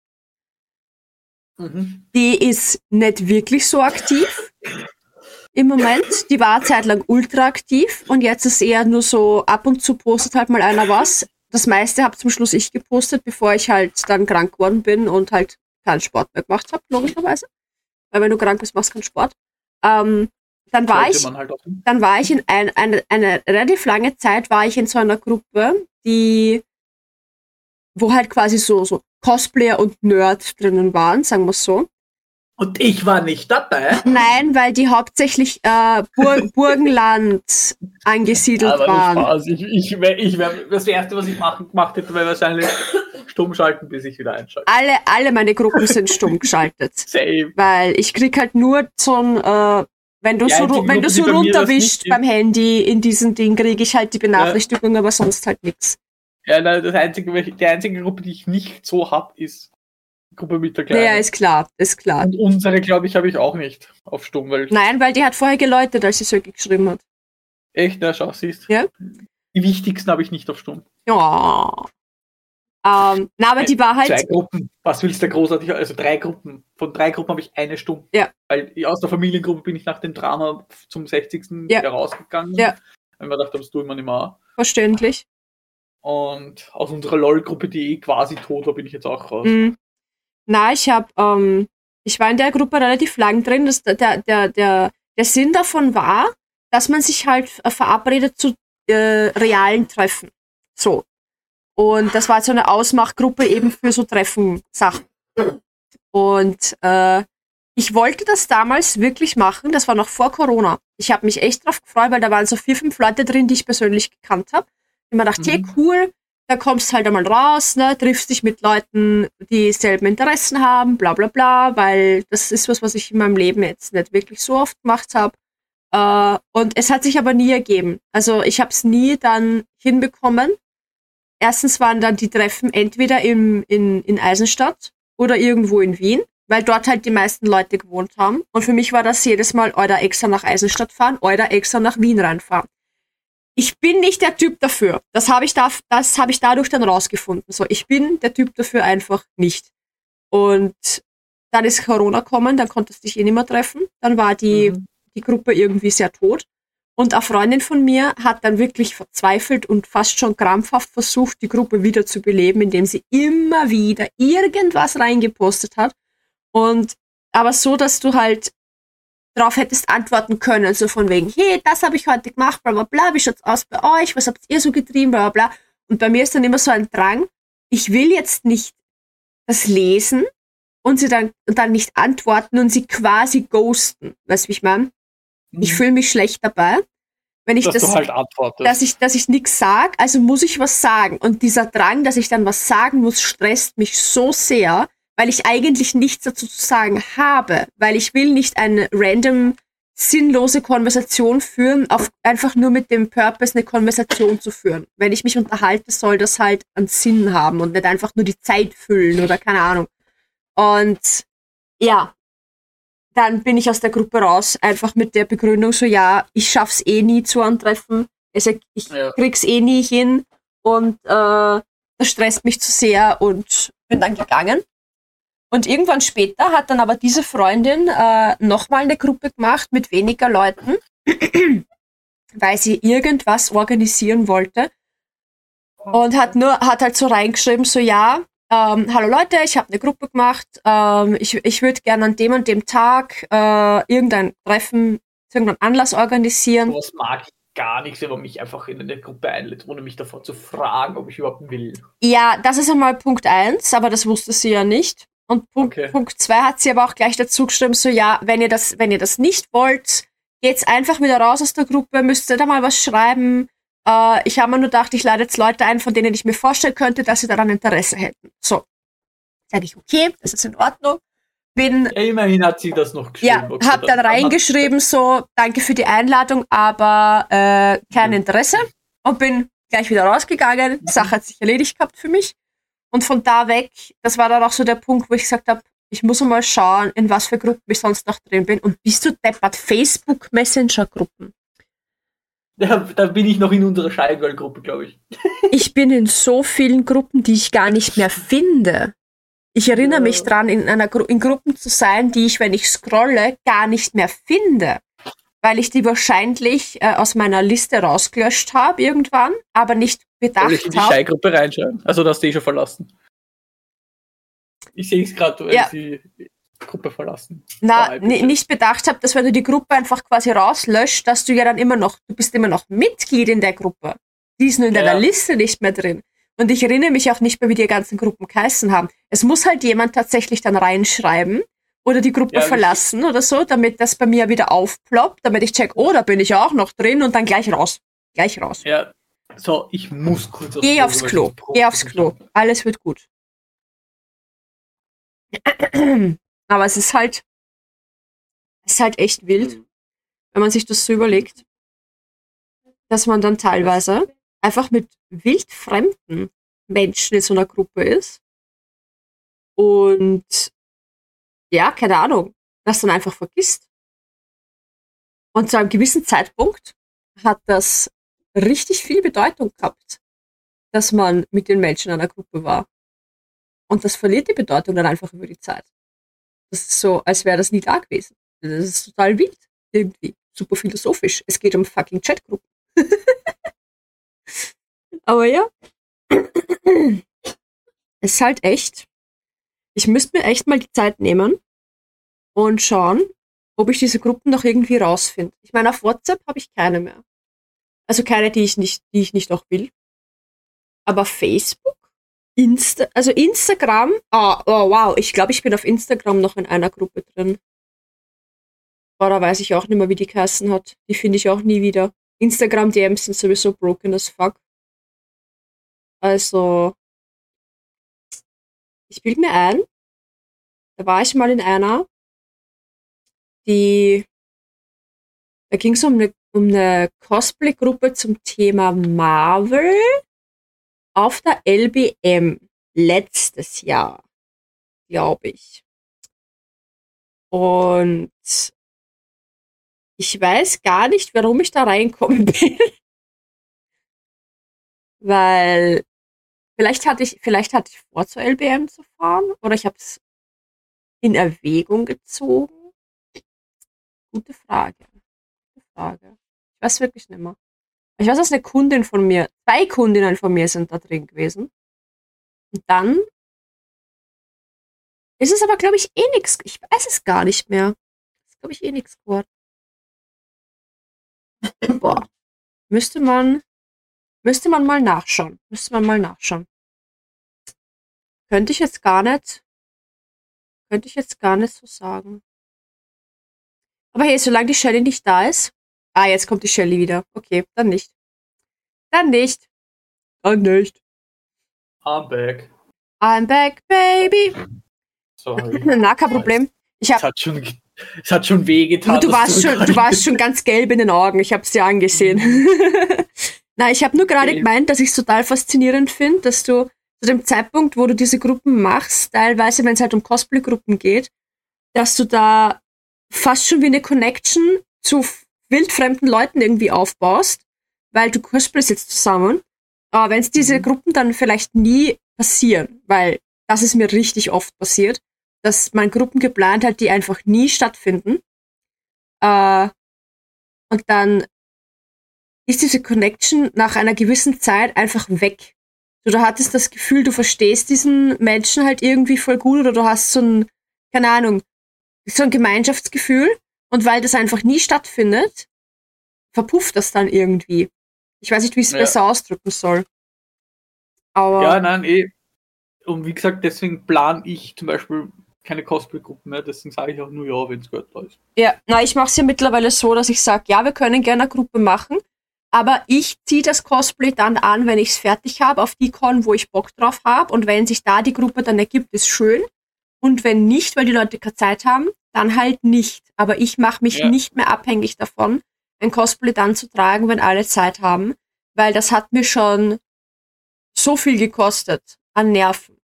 Mhm. Die ist nicht wirklich so aktiv im Moment. Die war zeitlang ultra aktiv und jetzt ist eher nur so ab und zu postet halt mal einer was. Das meiste habe zum Schluss ich gepostet, bevor ich halt dann krank geworden bin und halt keinen Sport mehr gemacht habe, logischerweise. Weil wenn du krank bist, machst du keinen Sport. Ähm, dann war ich halt dann war ich in ein, eine, eine relativ lange Zeit war ich in so einer Gruppe, die, wo halt quasi so, so Cosplayer und Nerd drinnen waren, sagen wir so. Und ich war nicht dabei. [LAUGHS] Nein, weil die hauptsächlich äh, Bur [LAUGHS] Burgenland angesiedelt Aber waren. Spaß. Ich, ich, wär, ich wär, das erste, was ich machen, gemacht hätte, wäre wahrscheinlich stumm schalten, bis ich wieder einschalte. Alle, alle meine Gruppen sind stumm geschaltet. [LAUGHS] Save. Weil ich krieg halt nur so ein, äh, wenn du Die so, wenn du Gruppe, so bei mir das runterwischst beim Handy in diesem Ding, kriege ich halt die Benachrichtigung, aber sonst halt nix. Ja, nein, das einzige, die einzige Gruppe, die ich nicht so hab, ist Gruppe mit der Kleinen. Ja, ist klar, ist klar. Und unsere, glaube ich, habe ich auch nicht auf Stumm, weil Nein, weil die hat vorher geläutet, als sie so geschrieben hat. echt, na schau, siehst. Ja. Die wichtigsten habe ich nicht auf Stumm. Ja. Ähm, na, aber die war Zwei halt, Gruppen. Was willst du großartig? Also drei Gruppen. Von drei Gruppen habe ich eine Stumm. Ja. Weil aus der Familiengruppe bin ich nach dem Drama zum 60. Ja. wieder rausgegangen. Ja. Weil gedacht haben, das wir nicht mehr. verständlich. Und aus unserer LOL-Gruppe, die eh quasi tot war, bin ich jetzt auch raus. Mhm. Na, ich habe, ähm, ich war in der Gruppe relativ lang drin. Das, der, der, der, der Sinn davon war, dass man sich halt verabredet zu äh, realen Treffen. So. Und das war so eine Ausmachgruppe eben für so Treffen-Sachen. Und äh, ich wollte das damals wirklich machen. Das war noch vor Corona. Ich habe mich echt drauf gefreut, weil da waren so vier, fünf Leute drin, die ich persönlich gekannt habe. Ich mir dachte, hey, Mhm. cool, da kommst halt einmal raus, ne, triffst dich mit Leuten, die dieselben Interessen haben, bla bla bla, weil das ist was, was ich in meinem Leben jetzt nicht wirklich so oft gemacht habe. Äh, und es hat sich aber nie ergeben. Also ich habe es nie dann hinbekommen. Erstens waren dann die Treffen entweder im, in, in Eisenstadt oder irgendwo in Wien, weil dort halt die meisten Leute gewohnt haben. Und für mich war das jedes Mal oder extra nach Eisenstadt fahren oder extra nach Wien reinfahren. Ich bin nicht der Typ dafür. Das habe ich, da, das hab ich dadurch dann rausgefunden. So, ich bin der Typ dafür einfach nicht. Und dann ist Corona gekommen, dann konntest du dich eh nicht mehr treffen. Dann war die mhm die Gruppe irgendwie sehr tot. Und eine Freundin von mir hat dann wirklich verzweifelt und fast schon krampfhaft versucht, die Gruppe wieder zu beleben, indem sie immer wieder irgendwas reingepostet hat. Und aber so, dass du halt darauf hättest antworten können, so von wegen, hey, das habe ich heute gemacht, bla bla bla, wie schaut's aus bei euch, was habt ihr so getrieben, bla bla bla. Und bei mir ist dann immer so ein Drang, ich will jetzt nicht das lesen und sie dann, und dann nicht antworten und sie quasi ghosten. Weißt du, wie ich meine? Ich mhm. fühle mich schlecht dabei, wenn ich dass das, halt dass ich, dass ich nichts sage, also muss ich was sagen. Und dieser Drang, dass ich dann was sagen muss, stresst mich so sehr, weil ich eigentlich nichts dazu zu sagen habe, weil ich will nicht eine random sinnlose Konversation führen, auf einfach nur mit dem Purpose eine Konversation zu führen. Wenn ich mich unterhalte, soll das halt einen Sinn haben und nicht einfach nur die Zeit füllen oder keine Ahnung. Und ja, dann bin ich aus der Gruppe raus, einfach mit der Begründung so, ja, ich schaff's eh nie zu antreffen, also ich ja. krieg's eh nie hin und äh, das stresst mich zu sehr und bin dann gegangen. Und irgendwann später hat dann aber diese Freundin äh, nochmal eine Gruppe gemacht mit weniger Leuten, [CLEARS THROAT] weil sie irgendwas organisieren wollte. Und hat nur, hat halt so reingeschrieben, so ja, ähm, hallo Leute, ich habe eine Gruppe gemacht, ähm, ich, ich würde gerne an dem und dem Tag äh, irgendein Treffen, irgendeinen Anlass organisieren. Was mag ich gar nichts, wenn man mich einfach in eine Gruppe einlädt, ohne mich davor zu fragen, ob ich überhaupt will. Ja, das ist einmal Punkt eins, aber das wusste sie ja nicht. Und Punkt, okay. Punkt zwei hat sie aber auch gleich dazu gestimmt, so ja, wenn ihr das, wenn ihr das nicht wollt, geht's einfach wieder raus aus der Gruppe, müsst ihr da mal was schreiben, äh, ich habe mir nur gedacht, ich lade jetzt Leute ein, von denen ich mir vorstellen könnte, dass sie daran Interesse hätten. So. Sage ich, okay, das ist in Ordnung. Bin, ja, immerhin hat sie das noch geschrieben. Ja, okay, hab dann reingeschrieben, so, danke für die Einladung, aber äh, kein mhm. Interesse. Und bin gleich wieder rausgegangen. Die Sache hat sich erledigt gehabt für mich. Und von da weg, das war dann auch so der Punkt, wo ich gesagt habe, ich muss mal schauen, in was für Gruppen ich sonst noch drin bin. Und bist du deppert? Facebook Messenger Gruppen. Da, da bin ich noch in unserer Schallgirl-Gruppe, glaube ich. [LAUGHS] ich bin in so vielen Gruppen, die ich gar nicht mehr finde. Ich erinnere mich dran, in einer Gru in Gruppen zu sein, die ich, wenn ich scrolle, gar nicht mehr finde. Weil ich die wahrscheinlich äh, aus meiner Liste rausgelöscht habe irgendwann, aber nicht bedacht habe. Soll ich in die Schallgruppe reinschauen? Also, das hast du eh schon verlassen. Ich sehe es gerade, weil ja. sie Gruppe verlassen. Na, nicht bedacht habe, dass wenn du die Gruppe einfach quasi rauslöscht, dass du ja dann immer noch, du bist immer noch Mitglied in der Gruppe. Die ist nur in ja. deiner Liste nicht mehr drin. Und ich erinnere mich auch nicht mehr, wie die ganzen Gruppen geheißen haben. Es muss halt jemand tatsächlich dann reinschreiben oder die Gruppe ja, verlassen oder so, damit das bei mir wieder aufploppt, damit ich check, oh, da bin ich auch noch drin und dann gleich raus. Gleich raus. Ja, so, ich muss kurz aufs Geh aufs Klo. Geh aufs Klo. Alles wird gut. [CLEARS THROAT] Aber es ist halt, es ist halt echt wild, mhm. wenn man sich das so überlegt, dass man dann teilweise einfach mit wildfremden Menschen in so einer Gruppe ist und ja, keine Ahnung, das dann einfach vergisst. Und zu einem gewissen Zeitpunkt hat das richtig viel Bedeutung gehabt, dass man mit den Menschen in einer Gruppe war. Und das verliert die Bedeutung dann einfach über die Zeit. Das ist so, als wäre das nie da gewesen. Das ist total wild. Irgendwie. Super philosophisch. Es geht um fucking Chatgruppen. [LAUGHS] Aber ja. es ist halt echt. Ich müsste mir echt mal die Zeit nehmen und schauen, ob ich diese Gruppen noch irgendwie rausfinde. Ich meine, auf WhatsApp habe ich keine mehr. Also keine, die ich nicht, die ich nicht noch will. Aber Facebook? Insta, also Instagram, oh, oh wow, ich glaube, ich bin auf Instagram noch in einer Gruppe drin. Boah, da weiß ich auch nicht mehr, wie die geheißen hat. Die finde ich auch nie wieder. Instagram DMs sind sowieso broken as fuck. Also, ich bilde mir ein, da war ich mal in einer, die, da ging es um eine, um eine Cosplay-Gruppe zum Thema Marvel auf der LBM letztes Jahr, glaube ich. Und ich weiß gar nicht, warum ich da reinkommen [LAUGHS] bin. Weil vielleicht hatte ich, vielleicht hatte ich vor, zur LBM zu fahren oder ich habe es in Erwägung gezogen. Gute Frage. Gute Frage. Ich weiß wirklich nicht mehr. Ich weiß, dass eine Kundin von mir, zwei Kundinnen von mir sind da drin gewesen. Und dann ist es aber, glaube ich, eh nichts. Ich weiß es gar nicht mehr. Das ist, glaube ich, eh nichts geworden. Boah. Müsste man, müsste man mal nachschauen. Müsste man mal nachschauen. Könnte ich jetzt gar nicht, könnte ich jetzt gar nicht so sagen. Aber hey, solange die Shelly nicht da ist. Ah, jetzt kommt die Shelly wieder. Okay, dann nicht. Dann nicht. Dann nicht. I'm back. I'm back, baby. Sorry. [LAUGHS] Na, kein Problem. Ich Es hab, hat schon, es hat schon wehgetan. du, dass warst schon, du warst schon ganz gelb in den Augen. Ich hab's dir angesehen. [LAUGHS] Na, ich habe nur gerade Okay. gemeint, dass ich es total faszinierend finde, dass du zu dem Zeitpunkt, wo du diese Gruppen machst, teilweise, wenn es halt um Cosplay-Gruppen geht, dass du da fast schon wie eine Connection zu wildfremden Leuten irgendwie aufbaust, weil du cosplayst jetzt zusammen. Aber wenn es diese Mhm. Gruppen dann vielleicht nie passieren, weil das ist mir richtig oft passiert, dass man Gruppen geplant hat, die einfach nie stattfinden. Äh, und dann ist diese Connection nach einer gewissen Zeit einfach weg. So, du hattest das Gefühl, du verstehst diesen Menschen halt irgendwie voll gut oder du hast so ein, keine Ahnung, so ein Gemeinschaftsgefühl und weil das einfach nie stattfindet, verpufft das dann irgendwie. Ich weiß nicht, wie ich es Ja. besser ausdrücken soll. Aber Ja, nein, eh. Und wie gesagt, deswegen plane ich zum Beispiel keine Cosplay-Gruppen mehr. Deswegen sage ich auch nur ja, wenn es Geld da ist. Ja, na, ich mache es ja mittlerweile so, dass ich sage, ja, wir können gerne eine Gruppe machen, aber ich ziehe das Cosplay dann an, wenn ich es fertig habe, auf die Con, wo ich Bock drauf habe. Und wenn sich da die Gruppe dann ergibt, ist schön. Und wenn nicht, weil die Leute keine Zeit haben, dann halt nicht. Aber ich mache mich Ja. nicht mehr abhängig davon, ein Cosplay dann zu tragen, wenn alle Zeit haben, weil das hat mir schon so viel gekostet an Nerven.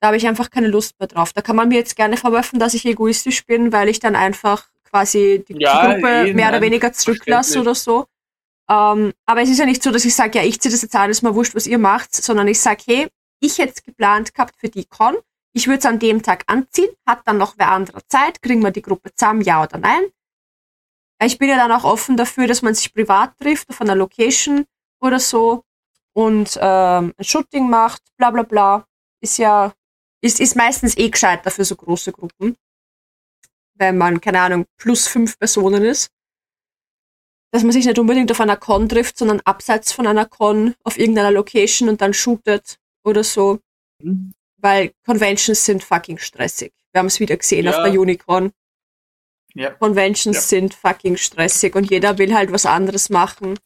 Da habe ich einfach keine Lust mehr drauf. Da kann man mir jetzt gerne vorwerfen, dass ich egoistisch bin, weil ich dann einfach quasi die, Ja, Gruppe eh, mehr oder nein, weniger zurücklasse oder so. Ähm, aber es ist ja nicht so, dass ich sage, ja, ich ziehe das jetzt ist mal wurscht, was ihr macht, sondern ich sage, hey, ich hätte es geplant gehabt für die Con. Ich würde es an dem Tag anziehen, hat dann noch wer andere Zeit, kriegen wir die Gruppe zusammen, ja oder nein. Ich bin ja dann auch offen dafür, dass man sich privat trifft auf einer Location oder so und ähm, ein Shooting macht, bla bla bla. Ist ja, ist, ist meistens eh gescheiter für so große Gruppen. Wenn man, keine Ahnung, plus fünf Personen ist. Dass man sich nicht unbedingt auf einer Con trifft, sondern abseits von einer Con auf irgendeiner Location und dann shootet oder so. Hm? Weil Conventions sind fucking stressig. Wir haben es wieder gesehen auf Ja. der Unicorn. Ja. Conventions Ja. sind fucking stressig und jeder will halt was anderes machen.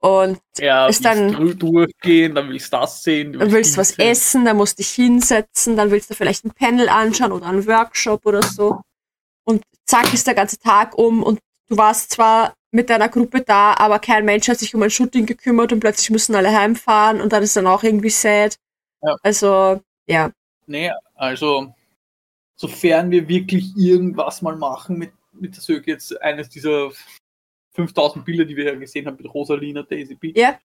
Und Ja, Ist willst dann- du durchgehen, dann willst du das sehen. dann willst du was sehen. essen, dann musst du dich hinsetzen, dann willst du vielleicht ein Panel anschauen oder einen Workshop oder so. Und zack ist der ganze Tag um und du warst zwar mit deiner Gruppe da, aber kein Mensch hat sich um ein Shooting gekümmert und plötzlich müssen alle heimfahren und dann ist dann auch irgendwie sad. Ja. Also, ja. Nee, also, sofern wir wirklich irgendwas mal machen mit, mit der Söke, jetzt eines dieser 5000 Bilder, die wir ja gesehen haben mit Rosalina, Daisy Beach, Ja.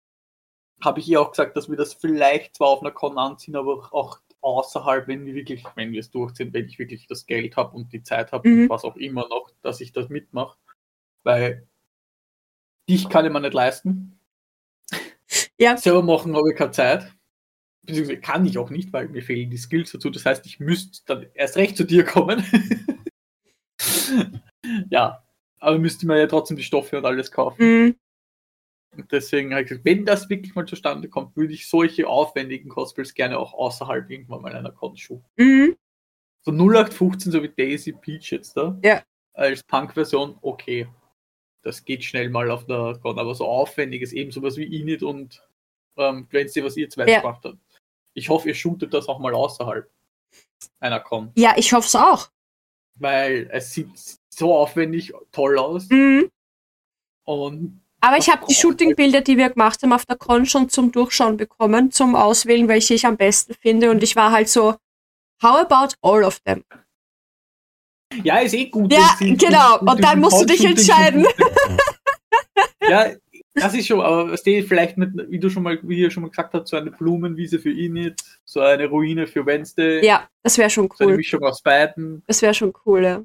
habe ich ihr auch gesagt, dass wir das vielleicht zwar auf einer Con anziehen, aber auch außerhalb, wenn wir wirklich, wenn wir es durchziehen, wenn ich wirklich das Geld habe und die Zeit habe Mhm. und was auch immer noch, dass ich das mitmache. Weil dich kann ich mir nicht leisten. Ja. Selber machen habe ich keine Zeit. Beziehungsweise kann ich auch nicht, weil mir fehlen die Skills dazu. Das heißt, ich müsste dann erst recht zu dir kommen. [LAUGHS] ja, aber müsste mir ja trotzdem die Stoffe und alles kaufen. Mhm. Und deswegen habe ich gesagt, wenn das wirklich mal zustande kommt, würde ich solche aufwendigen Cosplays gerne auch außerhalb irgendwann mal einer Con shooten. Mhm. So 0815, so wie Daisy Peach jetzt da. Ja. Als Punk-Version, okay. Das geht schnell mal auf der Con, aber so aufwendiges, eben sowas wie Init und ähm, Gwenzi, was ihr zwei Ja. gemacht habt. Ich hoffe, ihr shootet das auch mal außerhalb einer Con. Ja, ich hoffe es auch. Weil es sieht so aufwendig toll aus. Mhm. Und Aber ich habe die. Shooting-Bilder, die wir gemacht haben auf der Con, schon zum Durchschauen bekommen, zum Auswählen, welche ich am besten finde. Und ich war halt so, how about all of them? Ja, ist eh gut. Ja, sie- genau. wenn Und dann musst du dich entscheiden. ja, das ist schon, aber was die vielleicht mit, wie du schon mal, wie ihr schon mal gesagt habt, so eine Blumenwiese für Init, so eine Ruine für Wednesday, Ja, das wäre schon so eine cool. Mischung aus beiden. Das wäre schon cool, ja.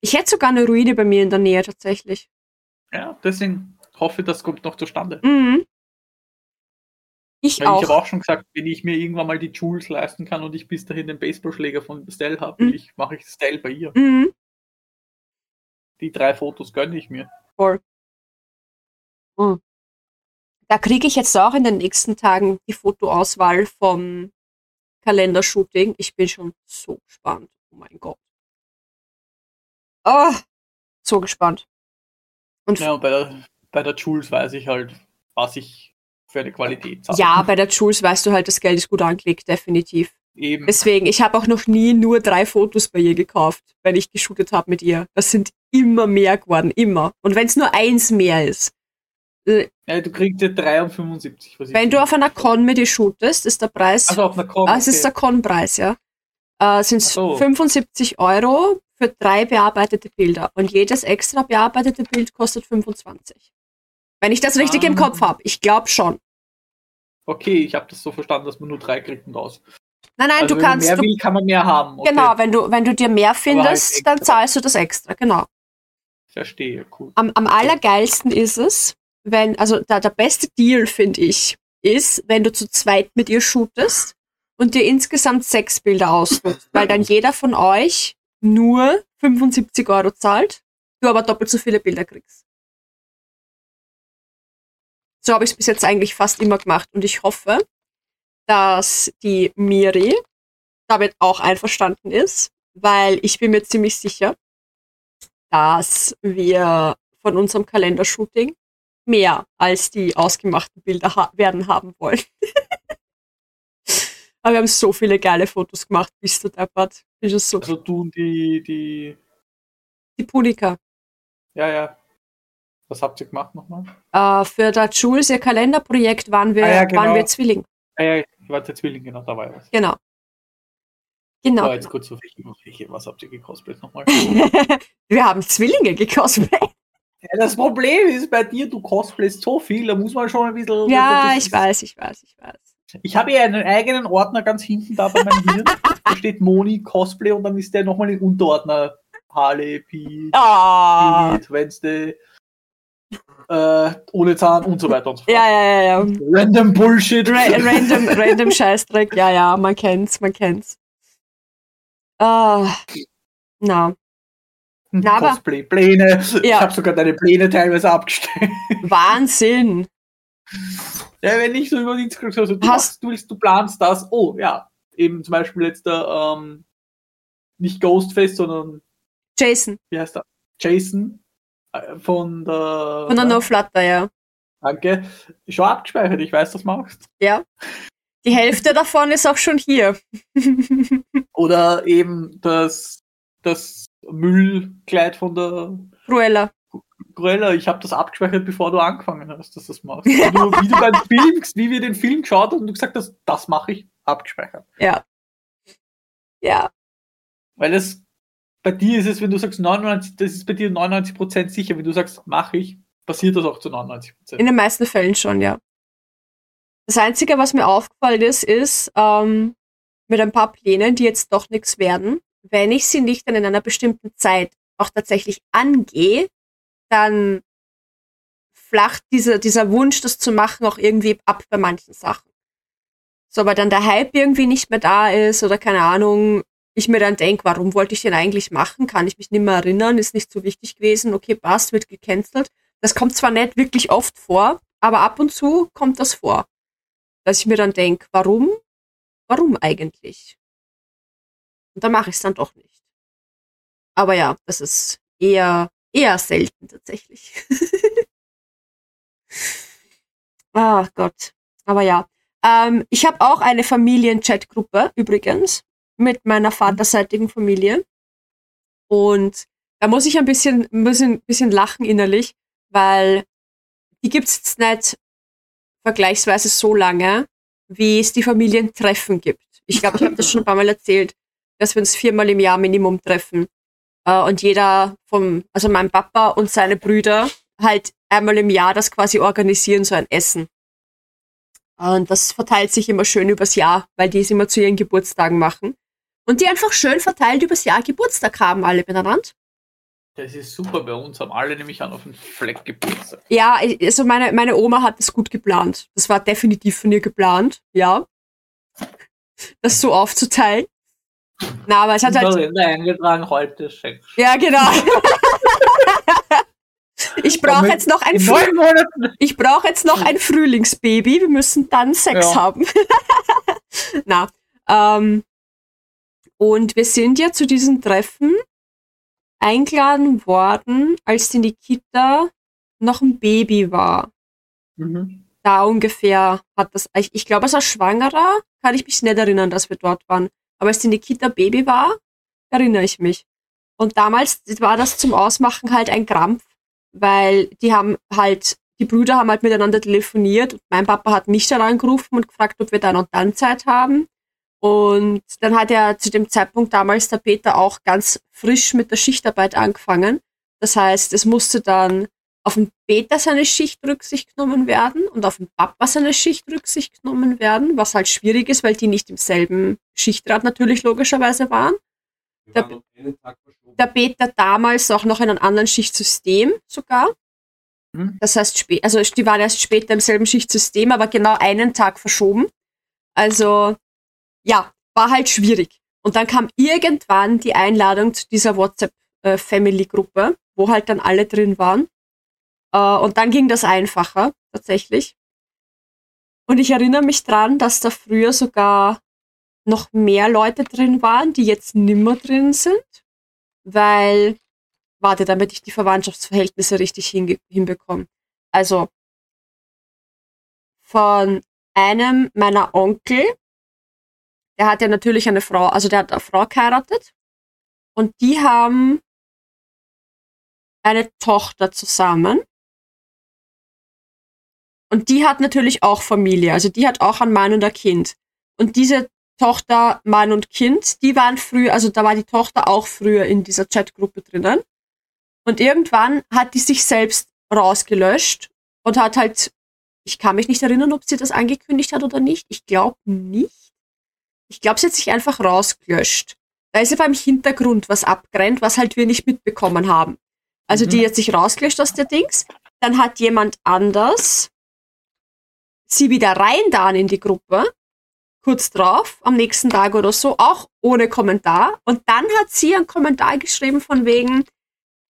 Ich hätte sogar eine Ruine bei mir in der Nähe tatsächlich. Ja, deswegen hoffe das kommt noch zustande. Mhm. Ich Weil ich auch. habe auch schon gesagt, wenn ich mir irgendwann mal die Jules leisten kann und ich bis dahin den Baseballschläger von Stell habe, Mhm. ich, mache ich Stell bei ihr. Mhm. Die drei Fotos gönne ich mir. Voll. Mhm. Da kriege ich jetzt auch in den nächsten Tagen die Fotoauswahl vom Kalendershooting. Ich bin schon so gespannt. Oh mein Gott. Oh, so gespannt. Und Ja, und bei der, bei der Jules weiß ich halt, was ich für eine Qualität zahle. ja, bei der Jules weißt du halt, das Geld ist gut angelegt, definitiv. Eben. Deswegen, ich habe auch noch nie nur drei Fotos bei ihr gekauft, wenn ich geshootet habe mit ihr. Das sind immer mehr geworden, immer. Und wenn es nur eins mehr ist. Ja, du kriegst ja 3,75. was ich Wenn du auf einer Con mit ihr shootest, ist der Preis, Also auf einer Com. ah, es ist der Con-Preis, ja, äh, sind es so. 75 Euro für drei bearbeitete Bilder. Und jedes extra bearbeitete Bild kostet 25. Wenn ich das richtig im Ah. Kopf habe. Ich glaube schon. Okay, ich habe das so verstanden, dass man nur drei kriegt und aus. Nein, nein, also du wenn kannst. man mehr will, kann man mehr haben. Okay, Genau, wenn du, wenn du dir mehr findest, extra. dann zahlst du das extra, genau. Verstehe, cool. Am, am allergeilsten ist es, wenn, also da, der beste Deal, finde ich, ist, wenn du zu zweit mit ihr shootest und dir insgesamt sechs Bilder aussuchst, weil dann [LAUGHS] jeder von euch nur 75 Euro zahlt, du aber doppelt so viele Bilder kriegst. So habe ich es bis jetzt eigentlich fast immer gemacht und ich hoffe, dass die Miri damit auch einverstanden ist, weil ich bin mir ziemlich sicher, dass wir von unserem Kalendershooting mehr als die ausgemachten Bilder ha werden haben wollen. [LAUGHS] Aber wir haben so viele geile Fotos gemacht, bist du deppert. Ist es so. Also du und die, die, Die Punika. ja, ja. Was habt ihr gemacht nochmal? Äh, für der Jules, ihr Kalenderprojekt, waren wir, Ah ja, genau. waren wir Zwilling. Ah, ja, ich war der Zwilling, genau, da war was. Genau. Genau. Jetzt kurz welche, welche, was habt ihr gekosplayt nochmal? [LAUGHS] wir haben Zwillinge gekostet. ja, das Problem ist bei dir, du cosplayst so viel, da muss man schon ein bisschen. Ja, das ich weiß, ich weiß, ich weiß. Ich habe hier einen eigenen Ordner ganz hinten da bei meinem Hirn. da steht Moni Cosplay und dann ist der nochmal ein Unterordner. Harley, Pete, Ah. Pete, Wednesday, äh, ohne Zahn und so weiter und so fort. Ja, ja, ja, ja. Random Bullshit. Ra random, random Scheißdreck, ja, ja, man kennt's, man kennt's. Ah, na, Na, aber- Cosplay-Pläne. Ich Ja. habe sogar deine Pläne teilweise abgestellt. Wahnsinn. Ja, wenn ich so über die Instagram so, du, Hast- machst, du, willst, du planst das. Oh, ja. Eben zum Beispiel jetzt der, ähm, nicht Ghostface, sondern, Jason, wie heißt der? Jason von der. von der No Flutter, ja. Danke. Schon abgespeichert, ich weiß, das machst. Ja. Die Hälfte davon ist auch schon hier. [LAUGHS] Oder eben das, das Müllkleid von der Cruella. Cruella. Ich habe das abgespeichert, bevor du angefangen hast, dass du das machst. Wie du, wie du beim Film, wie wir den Film geschaut haben und du gesagt hast, das mache ich, abgespeichert. Ja. Ja. Weil es bei dir ist es, wenn du sagst 99, das ist bei dir 99% sicher, wenn du sagst, mache ich, passiert das auch zu 99%. In den meisten Fällen schon, ja. Das Einzige, was mir aufgefallen ist, ist, ähm, mit ein paar Plänen, die jetzt doch nichts werden, wenn ich sie nicht dann in einer bestimmten Zeit auch tatsächlich angehe, dann flacht dieser, dieser Wunsch, das zu machen, auch irgendwie ab bei manchen Sachen. So, weil dann der Hype irgendwie nicht mehr da ist oder keine Ahnung, ich mir dann denke, warum wollte ich den eigentlich machen? Kann ich mich nicht mehr erinnern, ist nicht so wichtig gewesen, okay, passt, wird gecancelt. Das kommt zwar nicht wirklich oft vor, aber ab und zu kommt das vor. Dass ich mir dann denke, warum? Warum eigentlich? Und dann mache ich es dann doch nicht. Aber ja, das ist eher, eher selten tatsächlich. [LAUGHS] Ah Gott. Aber ja. Ähm, ich habe auch eine Familien-Chat-Gruppe übrigens mit meiner vaterseitigen Familie. Und da muss ich ein bisschen, bisschen, bisschen lachen innerlich, weil die gibt's jetzt nicht vergleichsweise so lange, wie es die Familientreffen gibt. Ich glaube, ich habe das schon ein paar Mal erzählt, dass wir uns viermal im Jahr Minimum treffen. Äh, und jeder vom, also mein Papa und seine Brüder halt einmal im Jahr das quasi organisieren, so ein Essen. Und das verteilt sich immer schön übers Jahr, weil die es immer zu ihren Geburtstagen machen. Und die einfach schön verteilt übers Jahr Geburtstag haben, alle miteinander. Das ist super, bei uns haben alle nämlich an auf den Fleck Geburtstag. Ja, also meine, meine Oma hat das gut geplant. Das war definitiv von ihr geplant, ja. Das so aufzuteilen. Na, aber es hat halt. eingetragen, heute Sex. Ja, genau. Ich brauche jetzt noch ein Früh Ich brauche jetzt noch ein Frühlingsbaby. Wir müssen dann Sex ja. haben. [LAUGHS] Na, ähm, und wir sind ja zu diesen Treffen eingeladen worden, als die Nikita noch ein Baby war. Mhm. Da ungefähr hat das, ich, ich glaube, als er schwangerer, kann ich mich nicht erinnern, dass wir dort waren. Aber als die Nikita Baby war, erinnere ich mich. Und damals war das zum Ausmachen halt ein Krampf, weil die haben halt, die Brüder haben halt miteinander telefoniert und mein Papa hat mich dann angerufen und gefragt, ob wir dann und dann Zeit haben. Und dann hat er zu dem Zeitpunkt damals der Peter auch ganz frisch mit der Schichtarbeit angefangen. Das heißt, es musste dann auf den Peter seine Schicht Rücksicht genommen werden und auf den Papa seine Schicht Rücksicht genommen werden, was halt schwierig ist, weil die nicht im selben Schichtrad natürlich logischerweise waren. Der, der Peter damals auch noch in einem anderen Schichtsystem sogar. Mhm. Das heißt, also die waren erst später im selben Schichtsystem, aber genau einen Tag verschoben. Also ja, war halt schwierig. Und dann kam irgendwann die Einladung zu dieser WhatsApp-Family-Gruppe, äh, wo halt dann alle drin waren. Äh, und dann ging das einfacher, tatsächlich. Und ich erinnere mich dran, dass da früher sogar noch mehr Leute drin waren, die jetzt nimmer drin sind, weil, warte, damit ich die Verwandtschaftsverhältnisse richtig hinbekomme. Also, von einem meiner Onkel der hat ja natürlich eine Frau, also der hat eine Frau geheiratet und die haben eine Tochter zusammen. Und die hat natürlich auch Familie, also die hat auch einen Mann und ein Kind. Und diese Tochter, Mann und Kind, die waren früher, also da war die Tochter auch früher in dieser Chatgruppe drinnen. Und irgendwann hat die sich selbst rausgelöscht und hat halt, ich kann mich nicht erinnern, ob sie das angekündigt hat oder nicht. Ich glaube nicht. Ich glaube, sie hat sich einfach rausgelöscht. Da ist aber im Hintergrund was abgerannt, was halt wir nicht mitbekommen haben. Also mhm. die hat sich rausgelöscht aus der Dings. Dann hat jemand anders sie wieder rein da in die Gruppe. Kurz drauf, am nächsten Tag oder so, auch ohne Kommentar. Und dann hat sie einen Kommentar geschrieben von wegen,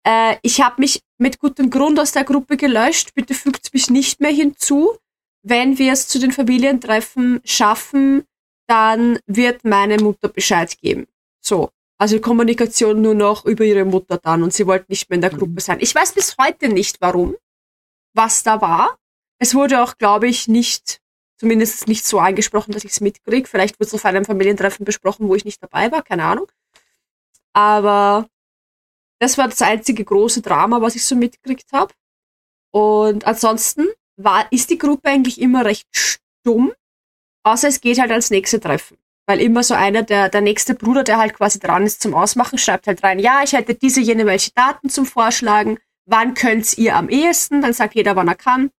äh, ich habe mich mit gutem Grund aus der Gruppe gelöscht, bitte fügt mich nicht mehr hinzu. Wenn wir es zu den Familientreffen schaffen, dann wird meine Mutter Bescheid geben. So. Also Kommunikation nur noch über ihre Mutter dann und sie wollte nicht mehr in der mhm. Gruppe sein. Ich weiß bis heute nicht warum, was da war. Es wurde auch, glaube ich, nicht, zumindest nicht so angesprochen, dass ich es mitkriege. Vielleicht wurde es auf einem Familientreffen besprochen, wo ich nicht dabei war, keine Ahnung. Aber das war das einzige große Drama, was ich so mitgekriegt habe. Und ansonsten war, ist die Gruppe eigentlich immer recht stumm. Außer es geht halt als nächste Treffen. Weil immer so einer, der, der nächste Bruder, der halt quasi dran ist zum Ausmachen, schreibt halt rein, ja, ich hätte diese, jene, welche Daten zum Vorschlagen. Wann könnt ihr am ehesten? Dann sagt jeder, wann er kann.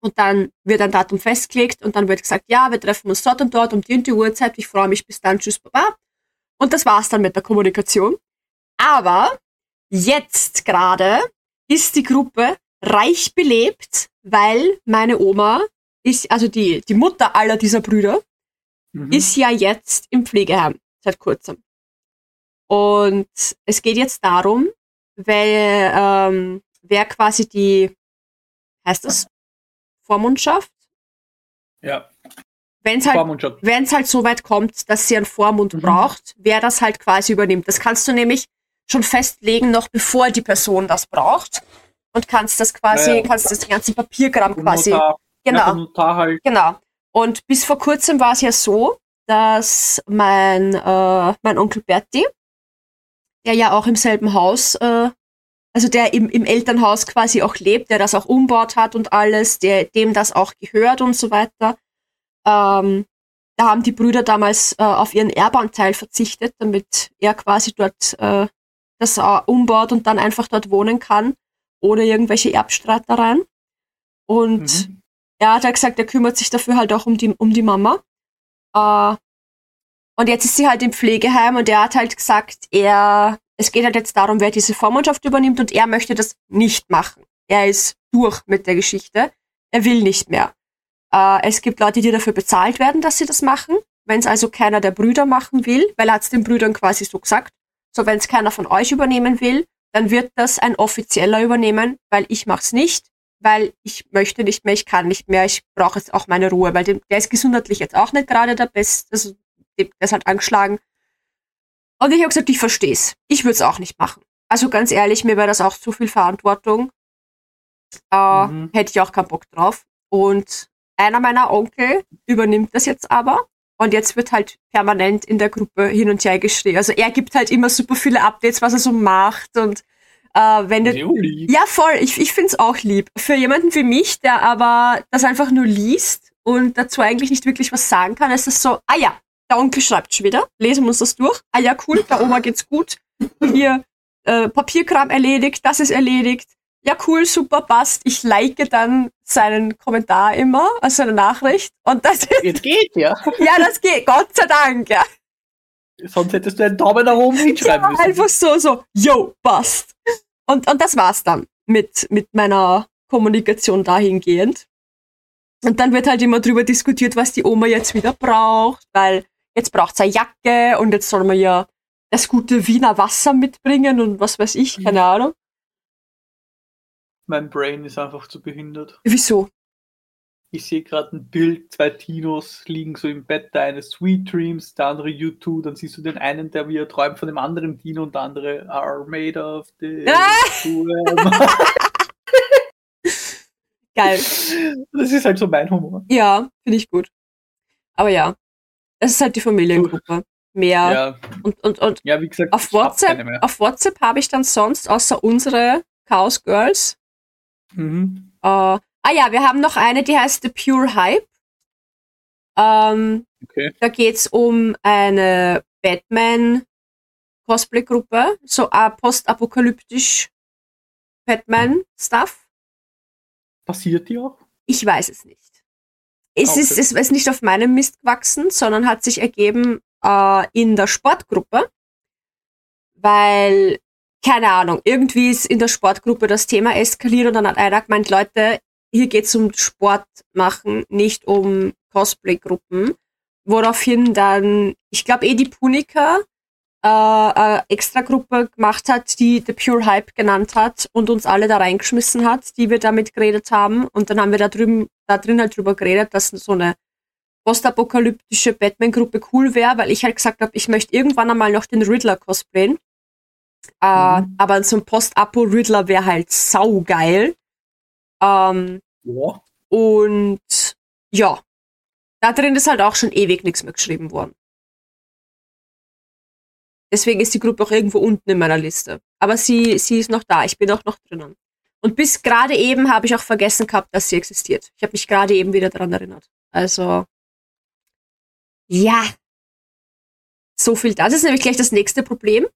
Und dann wird ein Datum festgelegt und dann wird gesagt, ja, wir treffen uns dort und dort um die und die Uhrzeit. Ich freue mich bis dann. Tschüss, Baba. Und das war's dann mit der Kommunikation. Aber jetzt gerade ist die Gruppe reich belebt, weil meine Oma ist, also die, die Mutter aller dieser Brüder, mhm. ist ja jetzt im Pflegeheim seit kurzem. Und es geht jetzt darum, weil, ähm, wer quasi die, heißt das, Vormundschaft? Ja. Wenn es halt, wenn's halt so weit kommt, dass sie einen Vormund mhm. braucht, wer das halt quasi übernimmt. Das kannst du nämlich schon festlegen, noch bevor die Person das braucht. Und kannst das quasi, ja, kannst das ganze Papierkram quasi. Genau. Ja, halt. Genau. Und bis vor kurzem war es ja so, dass mein, äh, mein Onkel Berti, der ja auch im selben Haus, äh, also der im, im Elternhaus quasi auch lebt, der das auch umbaut hat und alles, der, dem das auch gehört und so weiter, ähm, da haben die Brüder damals äh, auf ihren Erbanteil verzichtet, damit er quasi dort äh, das äh, umbaut und dann einfach dort wohnen kann, ohne irgendwelche Erbstreitereien. Und mhm. Er hat halt gesagt, er kümmert sich dafür halt auch um die, um die Mama. Äh, und jetzt ist sie halt im Pflegeheim und er hat halt gesagt, er, es geht halt jetzt darum, wer diese Vormundschaft übernimmt und er möchte das nicht machen. Er ist durch mit der Geschichte. Er will nicht mehr. Äh, es gibt Leute, die dafür bezahlt werden, dass sie das machen. Wenn es also keiner der Brüder machen will, weil er hat es den Brüdern quasi so gesagt, so wenn es keiner von euch übernehmen will, dann wird das ein offizieller übernehmen, weil ich mach's nicht, weil ich möchte nicht mehr, ich kann nicht mehr, ich brauche jetzt auch meine Ruhe, weil dem, der ist gesundheitlich jetzt auch nicht gerade der Beste, also der ist halt angeschlagen. Und ich habe gesagt, ich verstehe es. Ich würde es auch nicht machen. Also ganz ehrlich, mir wäre das auch zu viel Verantwortung. Äh, mhm. Hätte ich auch keinen Bock drauf. Und einer meiner Onkel übernimmt das jetzt aber. Und jetzt wird halt permanent in der Gruppe hin und her geschrien. Also er gibt halt immer super viele Updates, was er so macht. Und äh, wenn der, Ja, voll. Ich, ich finde es auch lieb. Für jemanden wie mich, der aber das einfach nur liest und dazu eigentlich nicht wirklich was sagen kann, ist es so, ah ja, der Onkel schreibt schon wieder. Lesen wir uns das durch. Ah ja, cool, der Oma geht's gut. Hier äh, Papierkram erledigt, das ist erledigt ja cool, super, passt. Ich like dann seinen Kommentar immer, also seine Nachricht. Und das ist, Jetzt geht, ja. [LAUGHS] Ja, das geht, Gott sei Dank, ja. Sonst hättest du einen Daumen nach oben hinschreiben ja, müssen. Einfach so, so, yo, passt. Und, und das war's dann mit, mit meiner Kommunikation dahingehend. Und dann wird halt immer drüber diskutiert, was die Oma jetzt wieder braucht, weil jetzt braucht sie eine Jacke und jetzt soll man ja das gute Wiener Wasser mitbringen und was weiß ich, keine Ahnung. Mein Brain ist einfach zu behindert. Wieso? Ich sehe gerade ein Bild, zwei Tinos liegen so im Bett, der eine Sweet Dreams, der andere U2, dann siehst du den einen, der wie er träumt von dem anderen Dino und der andere are made of the ah! [LAUGHS] Geil. Das ist halt so mein Humor. Ja, finde ich gut. Aber ja, das ist halt die Familiengruppe. Mehr. Ja. Und, und, und ja, wie gesagt, auf WhatsApp, auf WhatsApp habe ich dann sonst außer unsere Chaos Girls Mhm. Äh, ah ja, wir haben noch eine, die heißt The Pure Hype. Ähm, okay. Da geht's um eine Batman-Cosplay-Gruppe, so äh, postapokalyptisch Batman-Stuff. Passiert die auch? Ich weiß es nicht. Es, okay. ist, es ist nicht auf meinem Mist gewachsen, sondern hat sich ergeben äh, in der Sportgruppe, weil keine Ahnung, irgendwie ist in der Sportgruppe das Thema eskaliert und dann hat einer gemeint, Leute, hier geht's um Sport machen, nicht um Cosplay-Gruppen. Woraufhin dann, ich glaube eh die Punika äh, äh, extra Gruppe gemacht hat, die The Pure Hype genannt hat und uns alle da reingeschmissen hat, die wir damit geredet haben. Und dann haben wir da drüben, da drin halt drüber geredet, dass so eine postapokalyptische Batman-Gruppe cool wäre, weil ich halt gesagt habe, ich möchte irgendwann einmal noch den Riddler cosplayen. Äh, mhm. Aber so ein Post-Apo-Riddler wäre halt saugeil. Ähm, ja. Und ja, da drin ist halt auch schon ewig nichts mehr geschrieben worden. Deswegen ist die Gruppe auch irgendwo unten in meiner Liste. Aber sie, sie ist noch da. Ich bin auch noch drinnen. Und bis gerade eben habe ich auch vergessen gehabt, dass sie existiert. Ich habe mich gerade eben wieder daran erinnert. Also, ja. So viel. Das ist nämlich gleich das nächste Problem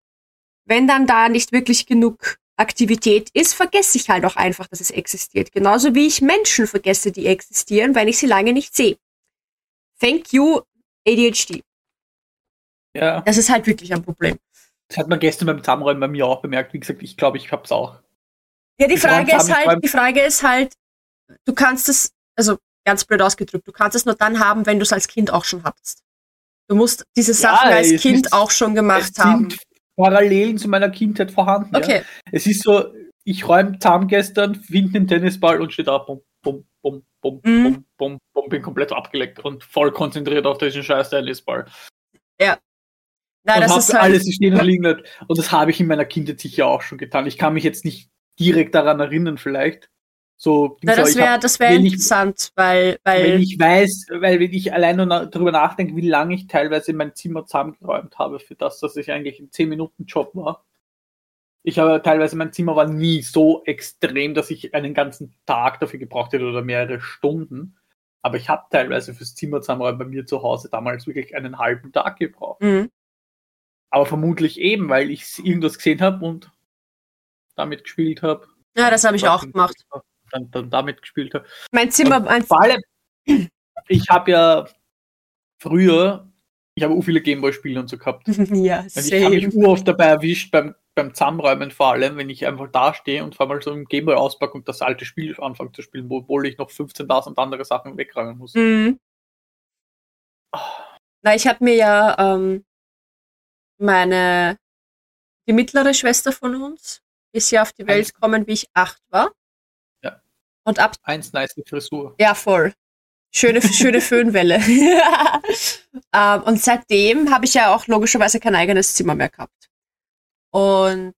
wenn dann da nicht wirklich genug Aktivität ist, vergesse ich halt auch einfach, dass es existiert. Genauso wie ich Menschen vergesse, die existieren, weil ich sie lange nicht sehe. Thank you, ADHD. Ja. Das ist halt wirklich ein Problem. Das hat man gestern beim Zusammenräumen bei mir auch bemerkt. Wie gesagt, ich glaube, ich hab's auch. Ja, die Frage ist halt, die Frage ist halt, du kannst es, also ganz blöd ausgedrückt, du kannst es nur dann haben, wenn du es als Kind auch schon hattest. Du musst diese Sachen ja, als Kind ist, auch schon gemacht haben. Parallelen zu meiner Kindheit vorhanden. Okay. Ja. Es ist so, ich räume zusammen gestern, finde den Tennisball und steht da, bum, bum, bum, bum, mhm. bum, bum, bum, bin komplett abgeleckt und voll konzentriert auf diesen scheiß Tennisball. Ja. Nein, und das ist halt alles stehen und liegen Und das habe ich in meiner Kindheit sicher auch schon getan. Ich kann mich jetzt nicht direkt daran erinnern, vielleicht. So, Na, das wäre hab- das wär ich- interessant, weil, weil Wenn ich weiß, weil wenn ich allein nur darüber nachdenke, wie lange ich teilweise mein Zimmer zusammengeräumt habe für das, dass ich eigentlich ein 10-Minuten-Job war. Ich habe teilweise, mein Zimmer war nie so extrem, dass ich einen ganzen Tag dafür gebraucht hätte oder mehrere Stunden. Aber ich habe teilweise fürs Zimmer zusammenräumen bei mir zu Hause damals wirklich einen halben Tag gebraucht. Mhm. Aber vermutlich eben, weil ich irgendwas gesehen habe und damit gespielt habe. Ja, das habe ich auch gemacht. Dann, dann damit gespielt habe. Mein Zimmer, mein, Vor allem, [CLEARS THROAT] ich habe ja früher, ich habe auch viele Gameboy-Spiele und so gehabt. [LAUGHS] ja, Und ich habe mich uroft dabei erwischt, beim, beim Zusammenräumen vor allem, wenn ich einfach da stehe und vor allem so im Gameboy auspacke und das alte Spiel anfange zu spielen, obwohl ich noch 15.000 andere Sachen wegräumen muss. Mhm. Na, ich habe mir ja ähm, meine, die mittlere Schwester von uns ist ja auf die Welt gekommen, wie ich acht war. Und ab, Eins nice Frisur. ja, voll. Schöne, schöne [LAUGHS] Föhnwelle. [LAUGHS] ähm, und seitdem habe ich ja auch logischerweise kein eigenes Zimmer mehr gehabt. Und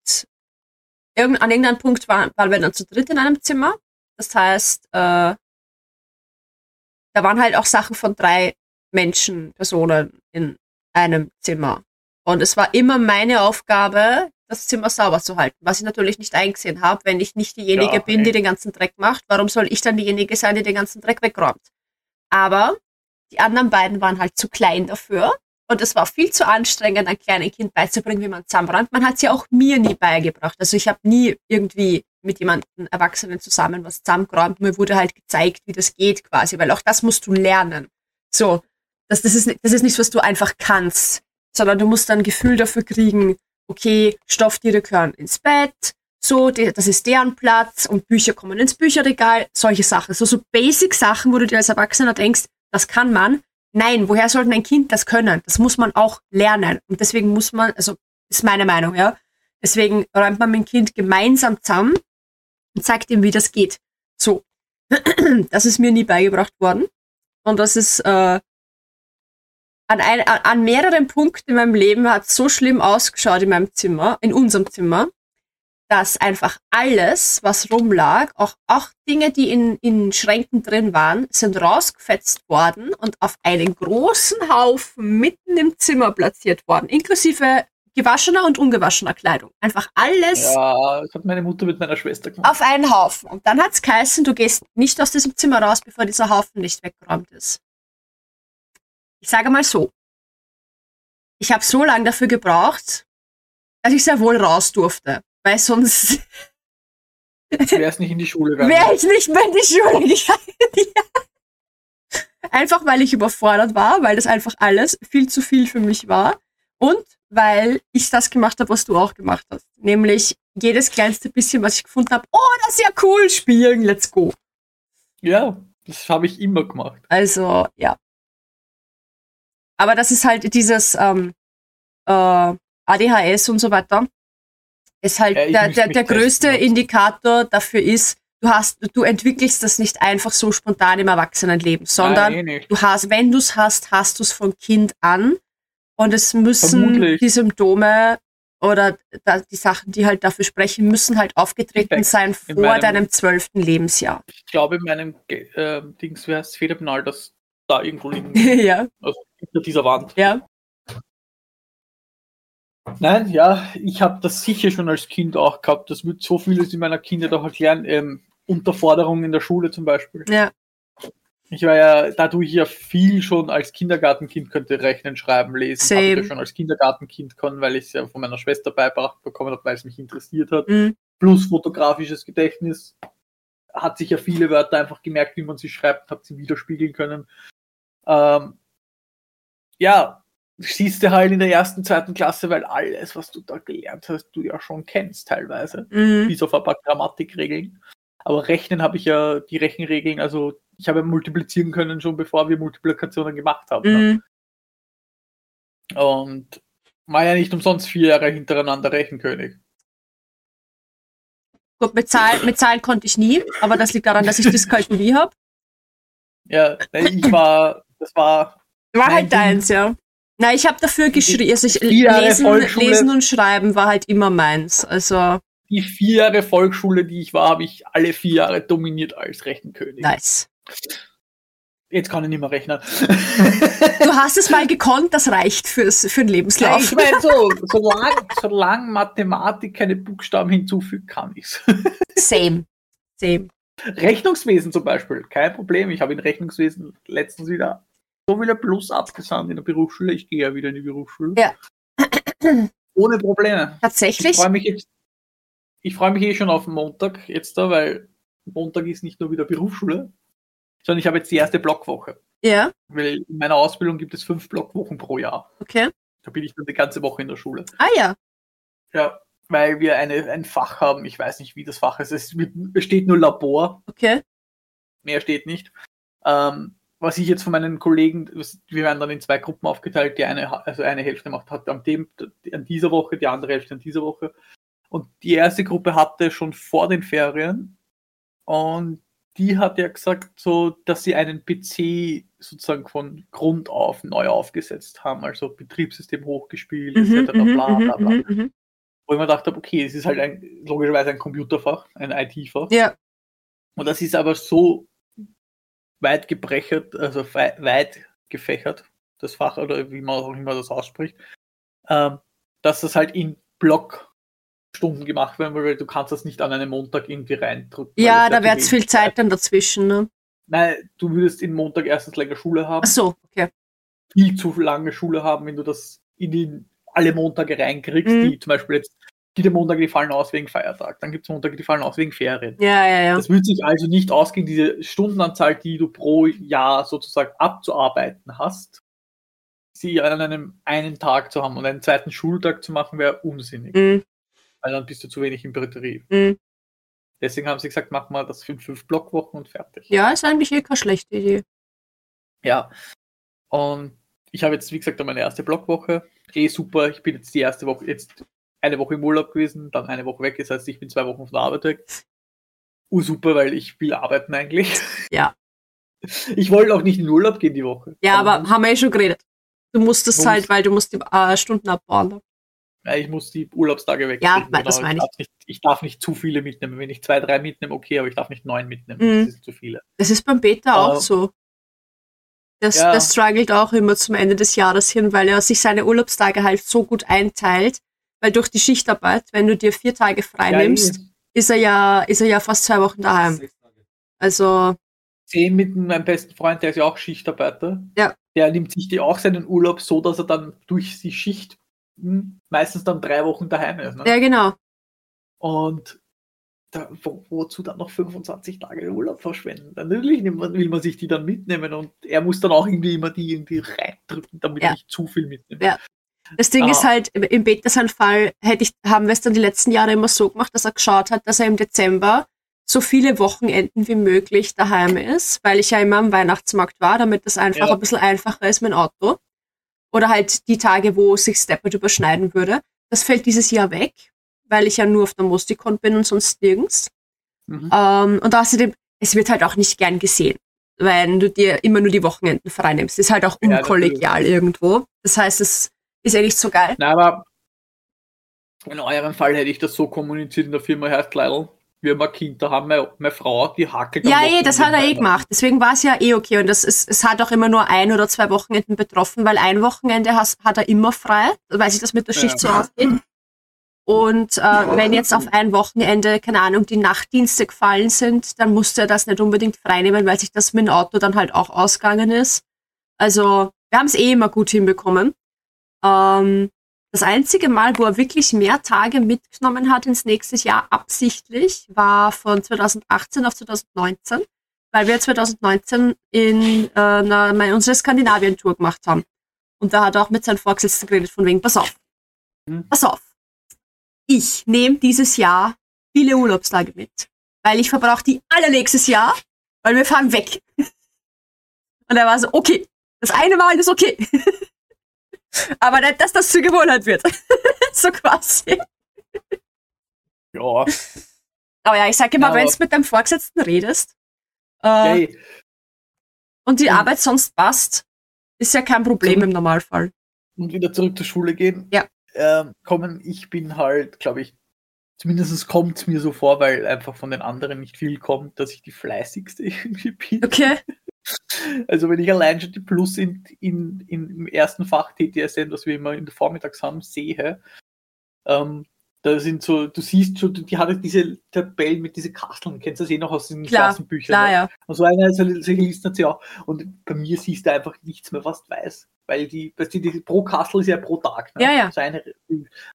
irgend, an irgendeinem Punkt waren, waren wir dann zu dritt in einem Zimmer. Das heißt, äh, da waren halt auch Sachen von drei Menschen, Personen in einem Zimmer. Und es war immer meine Aufgabe, das Zimmer sauber zu halten, was ich natürlich nicht eingesehen habe, wenn ich nicht diejenige Ja, bin, ey. die den ganzen Dreck macht. Warum soll ich dann diejenige sein, die den ganzen Dreck wegräumt? Aber die anderen beiden waren halt zu klein dafür. Und es war viel zu anstrengend, einem kleinen Kind beizubringen, wie man zusammenräumt. Man hat es ja auch mir nie beigebracht. Also ich habe nie irgendwie mit jemandem Erwachsenen zusammen was zusammengeräumt. Mir wurde halt gezeigt, wie das geht quasi, weil auch das musst du lernen. So, das, das, ist, das ist nichts, was du einfach kannst, sondern du musst dann ein Gefühl dafür kriegen, okay, Stofftiere gehören ins Bett, so, die, das ist deren Platz und Bücher kommen ins Bücherregal, solche Sachen. So, so Basic-Sachen, wo du dir als Erwachsener denkst, das kann man. Nein, woher sollte ein Kind das können? Das muss man auch lernen. Und deswegen muss man, also ist meine Meinung, ja. Deswegen räumt man mit dem Kind gemeinsam zusammen und zeigt ihm, wie das geht. So. [CLEARS THROAT] Das ist mir nie beigebracht worden. Und das ist äh, an, ein, an, mehreren Punkten in meinem Leben hat es so schlimm ausgeschaut in meinem Zimmer, in unserem Zimmer, dass einfach alles, was rumlag, auch, auch Dinge, die in, in Schränken drin waren, sind rausgefetzt worden und auf einen großen Haufen mitten im Zimmer platziert worden, inklusive gewaschener und ungewaschener Kleidung. Einfach alles Ja, das hat meine Mutter mit meiner Schwester gemacht. auf einen Haufen. Und dann hat's geheißen, du gehst nicht aus diesem Zimmer raus, bevor dieser Haufen nicht weggeräumt ist. Ich sage mal so. Ich habe so lange dafür gebraucht, dass ich sehr wohl raus durfte. Weil sonst Wäre es nicht in die Schule gegangen. wäre ich nicht mehr in die Schule [LAUGHS] gegangen. ja. Einfach weil ich überfordert war, weil das einfach alles viel zu viel für mich war. Und weil ich das gemacht habe, was du auch gemacht hast. Nämlich jedes kleinste bisschen, was ich gefunden habe, oh, das ist ja cool, spielen, let's go. Ja, das habe ich immer gemacht. Also, ja. Aber das ist halt dieses ähm, äh, ADHS und so weiter. Ist halt Ja, der, der, der größte testen. Indikator dafür ist, du hast, du entwickelst das nicht einfach so spontan im Erwachsenenleben, sondern Nein, eh nicht. du hast, wenn du es hast, hast du es von Kind an und es müssen Vermutlich. die Symptome oder die Sachen, die halt dafür sprechen, müssen halt aufgetreten sein in vor meinem- deinem zwölften Lebensjahr. Ich glaube, in meinem äh, Dings, heißt es, Federpenal, das da irgendwo liegen, [LAUGHS] ja, also hinter dieser Wand. ja. Nein, ja, ich habe das sicher schon als Kind auch gehabt. Das wird so vieles in meiner Kindheit auch erklären. Ähm, Unterforderung in der Schule zum Beispiel. Ja, Ich war ja, dadurch ja viel schon als Kindergartenkind könnte rechnen, schreiben, lesen. Habe ich Same. ja schon als Kindergartenkind können, weil ich es ja von meiner Schwester beibracht bekommen habe, weil es mich interessiert hat. mm, Plus fotografisches Gedächtnis. Hat sich ja viele Wörter einfach gemerkt, wie man sie schreibt, hat sie widerspiegeln können. Ähm, ja, siehst du halt in der ersten, zweiten Klasse, weil alles, was du da gelernt hast, du ja schon kennst teilweise. mm. Bis auf ein paar Grammatikregeln. Aber rechnen habe ich ja die Rechenregeln, also ich habe ja multiplizieren können, schon bevor wir Multiplikationen gemacht haben. Ne? Mm. Und war ja nicht umsonst vier Jahre hintereinander Rechenkönig. Gut, mit Zahlen, mit Zahlen konnte ich nie, aber das liegt daran, dass ich Dyskalkulie [LAUGHS] habe. Ja, ich war, das war War Nein, halt deins, ja. Na, ich habe dafür geschrieben, also ich, lesen, lesen und schreiben war halt immer meins. Also, die vier Jahre Volksschule, die ich war, habe ich alle vier Jahre dominiert als Rechenkönig. Nice. Jetzt kann ich nicht mehr rechnen. Du hast es mal gekonnt, das reicht fürs, für den Lebenslauf. ich meine, so, solange solang Mathematik keine Buchstaben hinzufügt, kann ich's. Same. Same. Rechnungswesen zum Beispiel, kein Problem. Ich habe in Rechnungswesen letztens wieder so viele Plus abgesandt in der Berufsschule. Ich gehe ja wieder in die Berufsschule. Ja. [CLEARS THROAT] Ohne Probleme. Ich Tatsächlich? freue mich jetzt. Ich freue mich eh schon auf den Montag jetzt da, weil Montag ist nicht nur wieder Berufsschule, sondern ich habe jetzt die erste Blockwoche. Ja, Weil in meiner Ausbildung gibt es fünf Blockwochen pro Jahr. okay. Da bin ich dann die ganze Woche in der Schule. Ah ja. Ja, weil wir eine, ein Fach haben. Ich weiß nicht, wie das Fach ist. Es steht nur Labor. Okay. Mehr steht nicht. Ähm, was ich jetzt von meinen Kollegen, wir werden dann in zwei Gruppen aufgeteilt. Die eine, also eine Hälfte macht hat an dem, an dieser Woche, die andere Hälfte an dieser Woche. Und die erste Gruppe hatte schon vor den Ferien und die hat ja gesagt, so, dass sie einen PC sozusagen von Grund auf neu aufgesetzt haben, also Betriebssystem hochgespielt, Mhm, etc. mhm, bla, mhm, bla, bla. mhm. Wo ich mir gedacht habe, okay, es ist halt ein, logischerweise ein Computerfach, ein IT-Fach. Ja, Und das ist aber so weit gebrechert, also wei- weit gefächert, das Fach, oder wie man auch immer das ausspricht, ähm, dass das halt in Blockstunden gemacht werden, weil du kannst das nicht an einem Montag irgendwie reindrücken. ja da wäre zu viel Zeit dann dazwischen. Ne? Nein, du würdest in Montag erstens länger Schule haben, Ach so, okay. viel zu lange Schule haben, wenn du das in die, alle Montage reinkriegst, Mhm. die zum Beispiel jetzt, die Montage, die fallen aus wegen Feiertag, dann gibt es Montage, die fallen aus wegen Ferien. Ja, ja, ja. Das wird sich also nicht ausgehen, diese Stundenanzahl, die du pro Jahr sozusagen abzuarbeiten hast, sie an einem einen Tag zu haben und einen zweiten Schultag zu machen, wäre unsinnig, Mhm. weil dann bist du zu wenig im Betrieb. Mhm. Deswegen haben sie gesagt, mach mal das für fünf Blockwochen und fertig. Ja, ist eigentlich eh keine schlechte Idee. Ja. Und ich habe jetzt, wie gesagt, meine erste Blockwoche. Eh super. Ich bin jetzt die erste Woche, jetzt eine Woche im Urlaub gewesen, dann eine Woche weg. Das heißt, ich bin zwei Wochen von der Arbeit weg. Uh, super, weil ich will arbeiten eigentlich. Ja. [LAUGHS] Ich wollte auch nicht in den Urlaub gehen die Woche. Ja, aber haben wir eh schon geredet. Du musstest Muss. halt, weil du musst die äh, Stunden abbauen. Ja, ich muss die Urlaubstage weg. Ja, me- das meine ich. darf nicht, ich darf nicht zu viele mitnehmen. Wenn ich zwei, drei mitnehme, okay, aber ich darf nicht neun mitnehmen. Mhm. Das ist zu viele. Das ist beim Beta auch Äh, so. Das, ja. das struggelt auch immer zum Ende des Jahres hin, weil er sich seine Urlaubstage halt so gut einteilt, weil durch die Schichtarbeit, wenn du dir vier Tage frei Ja, nimmst, ist er ja, ist er ja fast zwei Wochen daheim. Also, Zehn mit meinem besten Freund, der ist ja auch Schichtarbeiter. Ja. Der nimmt sich die auch seinen Urlaub so, dass er dann durch die Schicht hm, meistens dann drei Wochen daheim ist. Ne? ja genau. Und da, wo, wozu dann noch 25 Tage Urlaub verschwenden? Dann natürlich man, will man sich die dann mitnehmen und er muss dann auch irgendwie immer die irgendwie reindrücken, damit Ja. er nicht zu viel mitnimmt. Ja. Das Ding Ah. ist halt, im Beta sein Fall hätte ich, haben wir es dann die letzten Jahre immer so gemacht, dass er geschaut hat, dass er im Dezember so viele Wochenenden wie möglich daheim ist, weil ich ja immer am Weihnachtsmarkt war, damit das einfach Ja. ein bisschen einfacher ist mit dem Auto. Oder halt die Tage, wo sich Steppert überschneiden würde. Das fällt dieses Jahr weg, weil ich ja nur auf der Mustikon bin und sonst nirgends. Mhm. Ähm, und außerdem, es wird halt auch nicht gern gesehen, wenn du dir immer nur die Wochenenden frei nimmst. Ist halt auch Ja, unkollegial irgendwo. Das heißt, es ist ja nicht so geil. Na, aber in eurem Fall hätte ich das so kommuniziert in der Firma Herr Kleidl. Wir haben ein Kind, da haben meine, meine Frau, die hackelt. Ja, eh, das hat er eh gemacht. Deswegen war es ja eh okay. Und das ist, es hat auch immer nur ein oder zwei Wochenenden betroffen, weil ein Wochenende has, hat er immer frei, weil sich das mit der Schicht Ja. so ausgeht. Und äh, wenn jetzt auf ein Wochenende, keine Ahnung, die Nachtdienste gefallen sind, dann musste er das nicht unbedingt freinehmen, weil sich das mit dem Auto dann halt auch ausgegangen ist. Also, wir haben es eh immer gut hinbekommen. Ähm, das einzige Mal, wo er wirklich mehr Tage mitgenommen hat ins nächste Jahr absichtlich, war von 2018 auf 2019, weil wir 2019 in äh, na, unsere Skandinavien-Tour gemacht haben. Und da hat er auch mit seinen Vorgesetzten geredet, von wegen, pass auf, Mhm. pass auf. Ich nehme dieses Jahr viele Urlaubstage mit, weil ich verbrauche die alle nächstes Jahr, weil wir fahren weg. [LAUGHS] Und er war so, okay, das eine Mal ist okay. [LAUGHS] Aber nicht, dass das zur Gewohnheit wird. [LAUGHS] so quasi. Ja, Aber ja, ich sage immer, Ja, wenn du mit deinem Vorgesetzten redest äh, ja, eh. und die Mhm. Arbeit sonst passt, ist ja kein Problem im Normalfall. und wieder zurück zur Schule gehen. Ja. Ähm, kommen, ich bin halt, glaube ich, Zumindest kommt es mir so vor, weil einfach von den anderen nicht viel kommt, dass ich die fleißigste [LAUGHS] irgendwie bin. Okay. Also wenn ich allein schon die Plus in, in, in, im ersten Fach TTSN, das wir immer in der Vormittags haben, sehe, ähm, da sind so, du siehst schon, die hat diese Tabellen mit diesen Kasteln, kennst du das eh noch aus den Klar, Klassenbüchern? klar, ne? ja. Und so eine solche Listen hat sie auch. Und bei mir siehst du einfach nichts mehr, was du weißt. Weil die, weißt du, die pro Kastel ist ja pro Tag. Ne? Ja, ja. So eine,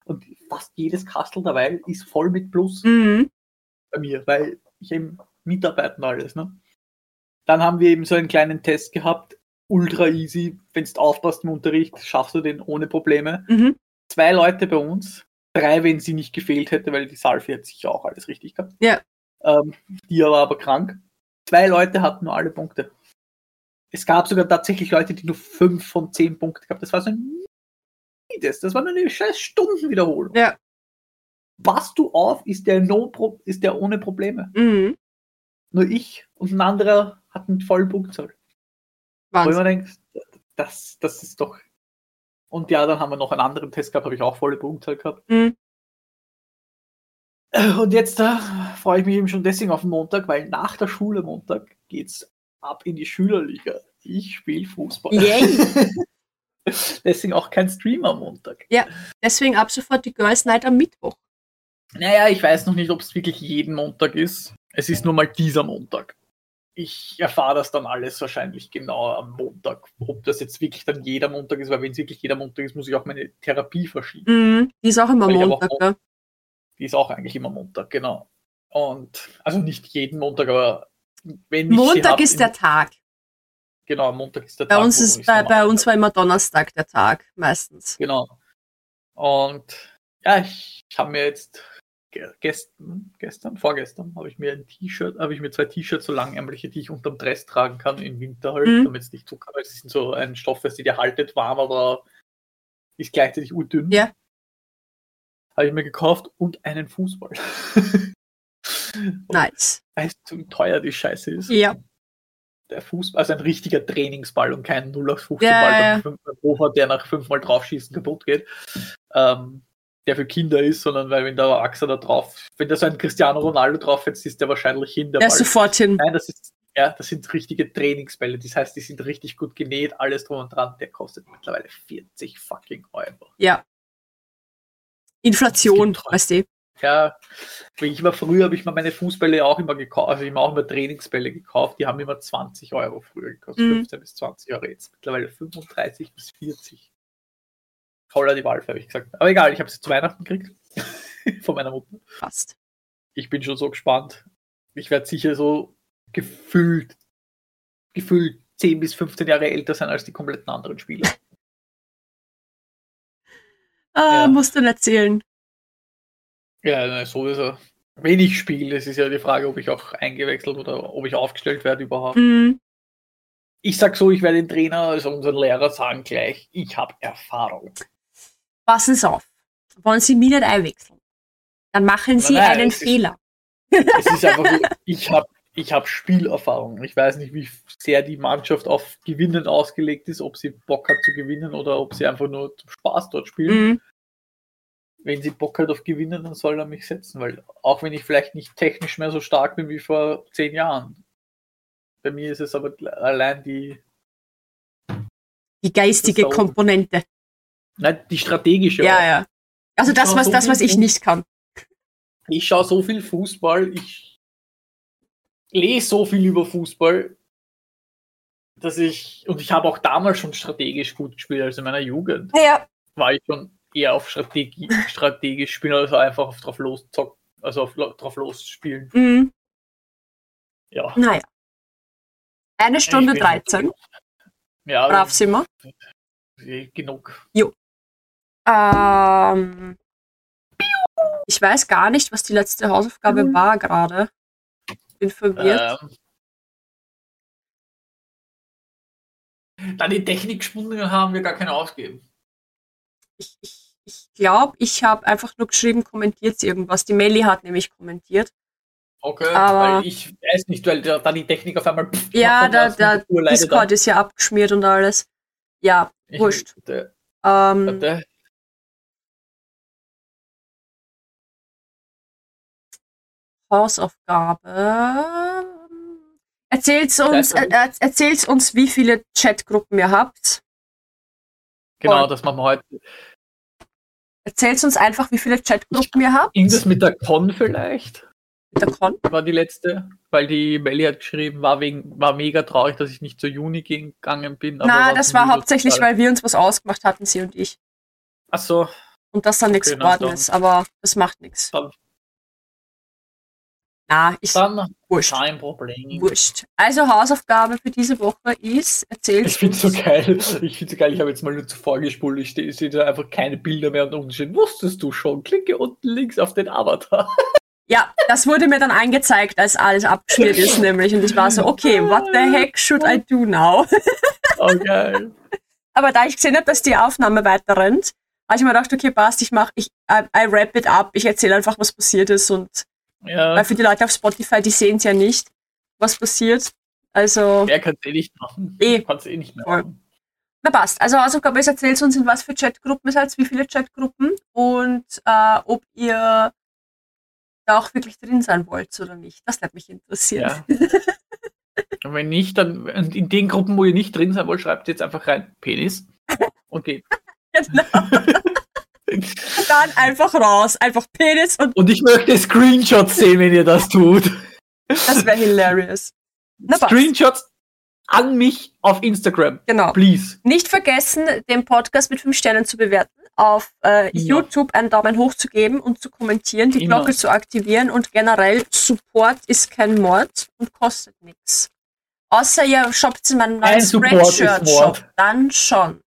und fast jedes Kastel dabei ist voll mit Plus Mhm. bei mir, weil ich eben mitarbeiten alles. Ne? Dann haben wir eben so einen kleinen Test gehabt, ultra easy. Wenn du aufpasst im Unterricht, schaffst du den ohne Probleme. Mhm. Zwei Leute bei uns, drei, wenn sie nicht gefehlt hätte, weil die Salvi hat sicher auch alles richtig gehabt. Ja. Ähm, die war aber krank. Zwei Leute hatten nur alle Punkte. Es gab sogar tatsächlich Leute, die nur fünf von zehn Punkte gehabt. Das war so ein das, das war nur eine scheiß Stundenwiederholung. Ja. Passt du auf, ist der, no Pro ist der ohne Probleme. Mhm. Nur ich und ein anderer hatten voll Punktzahl. Wo ich Wahnsinn. mir denke, das, das ist doch. Und ja, dann haben wir noch einen anderen Test gehabt, habe ich auch volle Punktzahl gehabt. Mhm. Und jetzt äh, freue ich mich eben schon deswegen auf den Montag, weil nach der Schule Montag geht's ab in die Schülerliga. Ich spiele Fußball. Yay. [LAUGHS] deswegen auch kein Stream am Montag. Deswegen ab sofort die Girls Night am Mittwoch. Naja, ich weiß noch nicht, ob es wirklich jeden Montag ist. Es ist nur mal dieser Montag. Ich erfahre das dann alles wahrscheinlich genau am Montag. Ob das jetzt wirklich dann jeder Montag ist, weil wenn es wirklich jeder Montag ist, muss ich auch meine Therapie verschieben. Mhm. Die ist auch immer Weil auch Montag, Mon- ne? Die ist auch eigentlich immer Montag, genau. Und also nicht jeden Montag, aber wenn ich Montag hab, ist der Tag. Genau, Montag ist der Bei Tag. uns ist bei, bei uns war immer Donnerstag der Tag, meistens. Genau. Und ja, ich, ich habe mir jetzt gestern, gestern, vorgestern, habe ich mir ein T-Shirt, habe ich mir zwei T-Shirts so langärmliche, die ich unterm Dress tragen kann im Winter halt, Mhm. damit es nicht zu kalt ist. Es sind so ein Stoff, das dir haltet warm, aber ist gleichzeitig urdünn. Ja. Habe ich mir gekauft und einen Fußball. Und [LAUGHS] Nice. Weißt du, wie teuer die Scheiße ist? Ja. Der Fußball, also ein richtiger Trainingsball und kein 0 auf 15 Ja, Ball ja. beim Hofer, der nach fünfmal draufschießen kaputt geht. Ähm, der für Kinder ist, sondern weil wenn der Erwachsener drauf, wenn da so ein Cristiano Ronaldo drauf jetzt ist der wahrscheinlich hin. Der Der Ball. sofort hin. Nein, das ist, ja, das sind richtige Trainingsbälle. Das heißt, die sind richtig gut genäht, alles drum und dran. Der kostet mittlerweile 40 fucking Euro. Ja. Inflation, weißt du. Ja, wie ich war früher, habe ich mir meine Fußbälle auch immer gekauft, also ich habe auch immer Trainingsbälle gekauft, die haben immer 20 Euro früher gekostet, Mhm. 15 bis 20 Euro, jetzt mittlerweile 35 bis 40. Voller die Waldfee, habe ich gesagt. Aber egal, ich habe sie zu Weihnachten gekriegt [LAUGHS] von meiner Mutter. Fast. Ich bin schon so gespannt. Ich werde sicher so gefühlt, gefühlt 10 bis 15 Jahre älter sein als die kompletten anderen Spieler. [LAUGHS] Ah, Ja. musst du nicht erzählen. Ja, na, sowieso. Wenn ich spiele, es ist ja die Frage, ob ich auch eingewechselt oder ob ich aufgestellt werde überhaupt. Mhm. Ich sag so, ich werde den Trainer, also unseren Lehrer sagen gleich, ich habe Erfahrung. Passen Sie auf. Wollen Sie mich nicht einwechseln? Dann machen Sie Nein, nein, einen es ist- Fehler. Es ist einfach so, ich habe ich hab Spielerfahrung. Ich weiß nicht, wie sehr die Mannschaft auf Gewinnen ausgelegt ist, ob sie Bock hat zu gewinnen oder ob sie einfach nur zum Spaß dort spielen. Mhm. Wenn sie Bock hat auf Gewinnen, dann soll er mich setzen, weil auch wenn ich vielleicht nicht technisch mehr so stark bin wie vor zehn Jahren, bei mir ist es aber allein die, Die geistige. Komponente. Nein, die strategische. Ja, ja. Also Ich das, was, so das, was ich nicht kann. ich schaue so viel Fußball, ich lese so viel über Fußball, dass ich, und ich habe auch damals schon strategisch gut gespielt, also in meiner Jugend Ja. war ich schon eher auf Strategie, [LAUGHS] strategisch spielen, also einfach auf drauf los zocken, also auf drauf los spielen. Mhm. Ja. Naja. Eine Stunde Ich bin- 13. Ja, Brav sind wir. eh, genug. Ähm, ich weiß gar nicht, was die letzte Hausaufgabe Mhm. war gerade. Bin verwirrt. Ähm, da die Technikstunden haben wir gar keine ausgegeben. Ich, ich, ich glaube, ich habe einfach nur geschrieben, kommentiert irgendwas. Die Melli hat nämlich kommentiert. Okay, Aber- weil ich weiß nicht, weil da da die Technik auf einmal. pff, Ja, mir leid, Discord ist ja abgeschmiert und alles. Ja, Ich- wurscht. Warte, ähm, warte. Hausaufgabe. Erzählt uns, äh, erzählt uns, wie viele Chatgruppen ihr habt. Genau, Und das machen wir heute. Erzählt uns einfach, wie viele Chatgruppen ihr habt. Irgendwas mit der Con vielleicht? Mit der Con? War die letzte, weil die Melli hat geschrieben, war, wegen, war mega traurig, dass ich nicht zur Juni gegangen bin. Na, das war hauptsächlich, weil wir uns was ausgemacht hatten, sie und ich. Ach so. Und das dann nichts okay, geworden ist, aber das macht nichts. Na, ich. Dann wurscht. Kein Problem. Wurscht. Also Hausaufgabe für diese Woche ist, erzählt. Ich finde so geil. Ich finde so geil. Ich habe jetzt mal nur zuvor gespult. Ich sehe seh da einfach keine Bilder mehr und unten steht, wusstest du schon? Klicke unten links auf den Avatar. [LAUGHS] Ja, das wurde mir dann angezeigt, als alles abgeschmiert ist, nämlich. Und ich war so, okay, what the heck should I do now? [LAUGHS] Oh, geil. Aber da ich gesehen habe, dass die Aufnahme weiter rennt, habe ich mir gedacht, okay, passt, ich mache, ich, I, I wrap it up, ich erzähle einfach, was passiert ist und ja. Weil für die Leute auf Spotify, die sehen es ja nicht, was passiert. Also. Wer kann es eh nicht machen? Eh. Kann es eh nicht mehr machen. Na passt. Also Hausaufgabe ist, erzählt uns, in was für Chatgruppen ihr seid, wie viele Chatgruppen und äh, ob ihr da auch wirklich drin sein wollt oder nicht. Das wird mich interessieren. Ja. und wenn nicht, dann in den Gruppen, wo ihr nicht drin sein wollt, schreibt jetzt einfach rein Penis [LAUGHS] und geht. genau. Dann einfach raus. Einfach Penis und. Und ich möchte Screenshots sehen, wenn ihr das tut. Das wäre hilarious. Na, Screenshots an mich auf Instagram. Genau. Please. Nicht vergessen, den Podcast mit fünf Sternen zu bewerten, auf äh, YouTube einen Daumen hoch zu geben und zu kommentieren, die. Glocke zu aktivieren und generell Support ist kein Mord und kostet nichts. Außer ihr shoppt in meinem neuen Spreadshirt-Shop. Dann schon.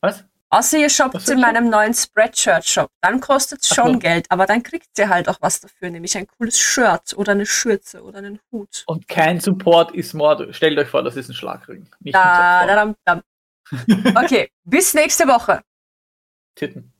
Was? Außer ihr shoppt in meinem neuen Spreadshirt-Shop. Dann kostet es schon so. Geld, aber dann kriegt ihr halt auch was dafür, nämlich ein cooles Shirt oder eine Schürze oder einen Hut. Und kein Support ist Mord. Stellt euch vor, das ist ein Schlagring. Nicht da, da, da, da. Okay, bis nächste Woche. Titten.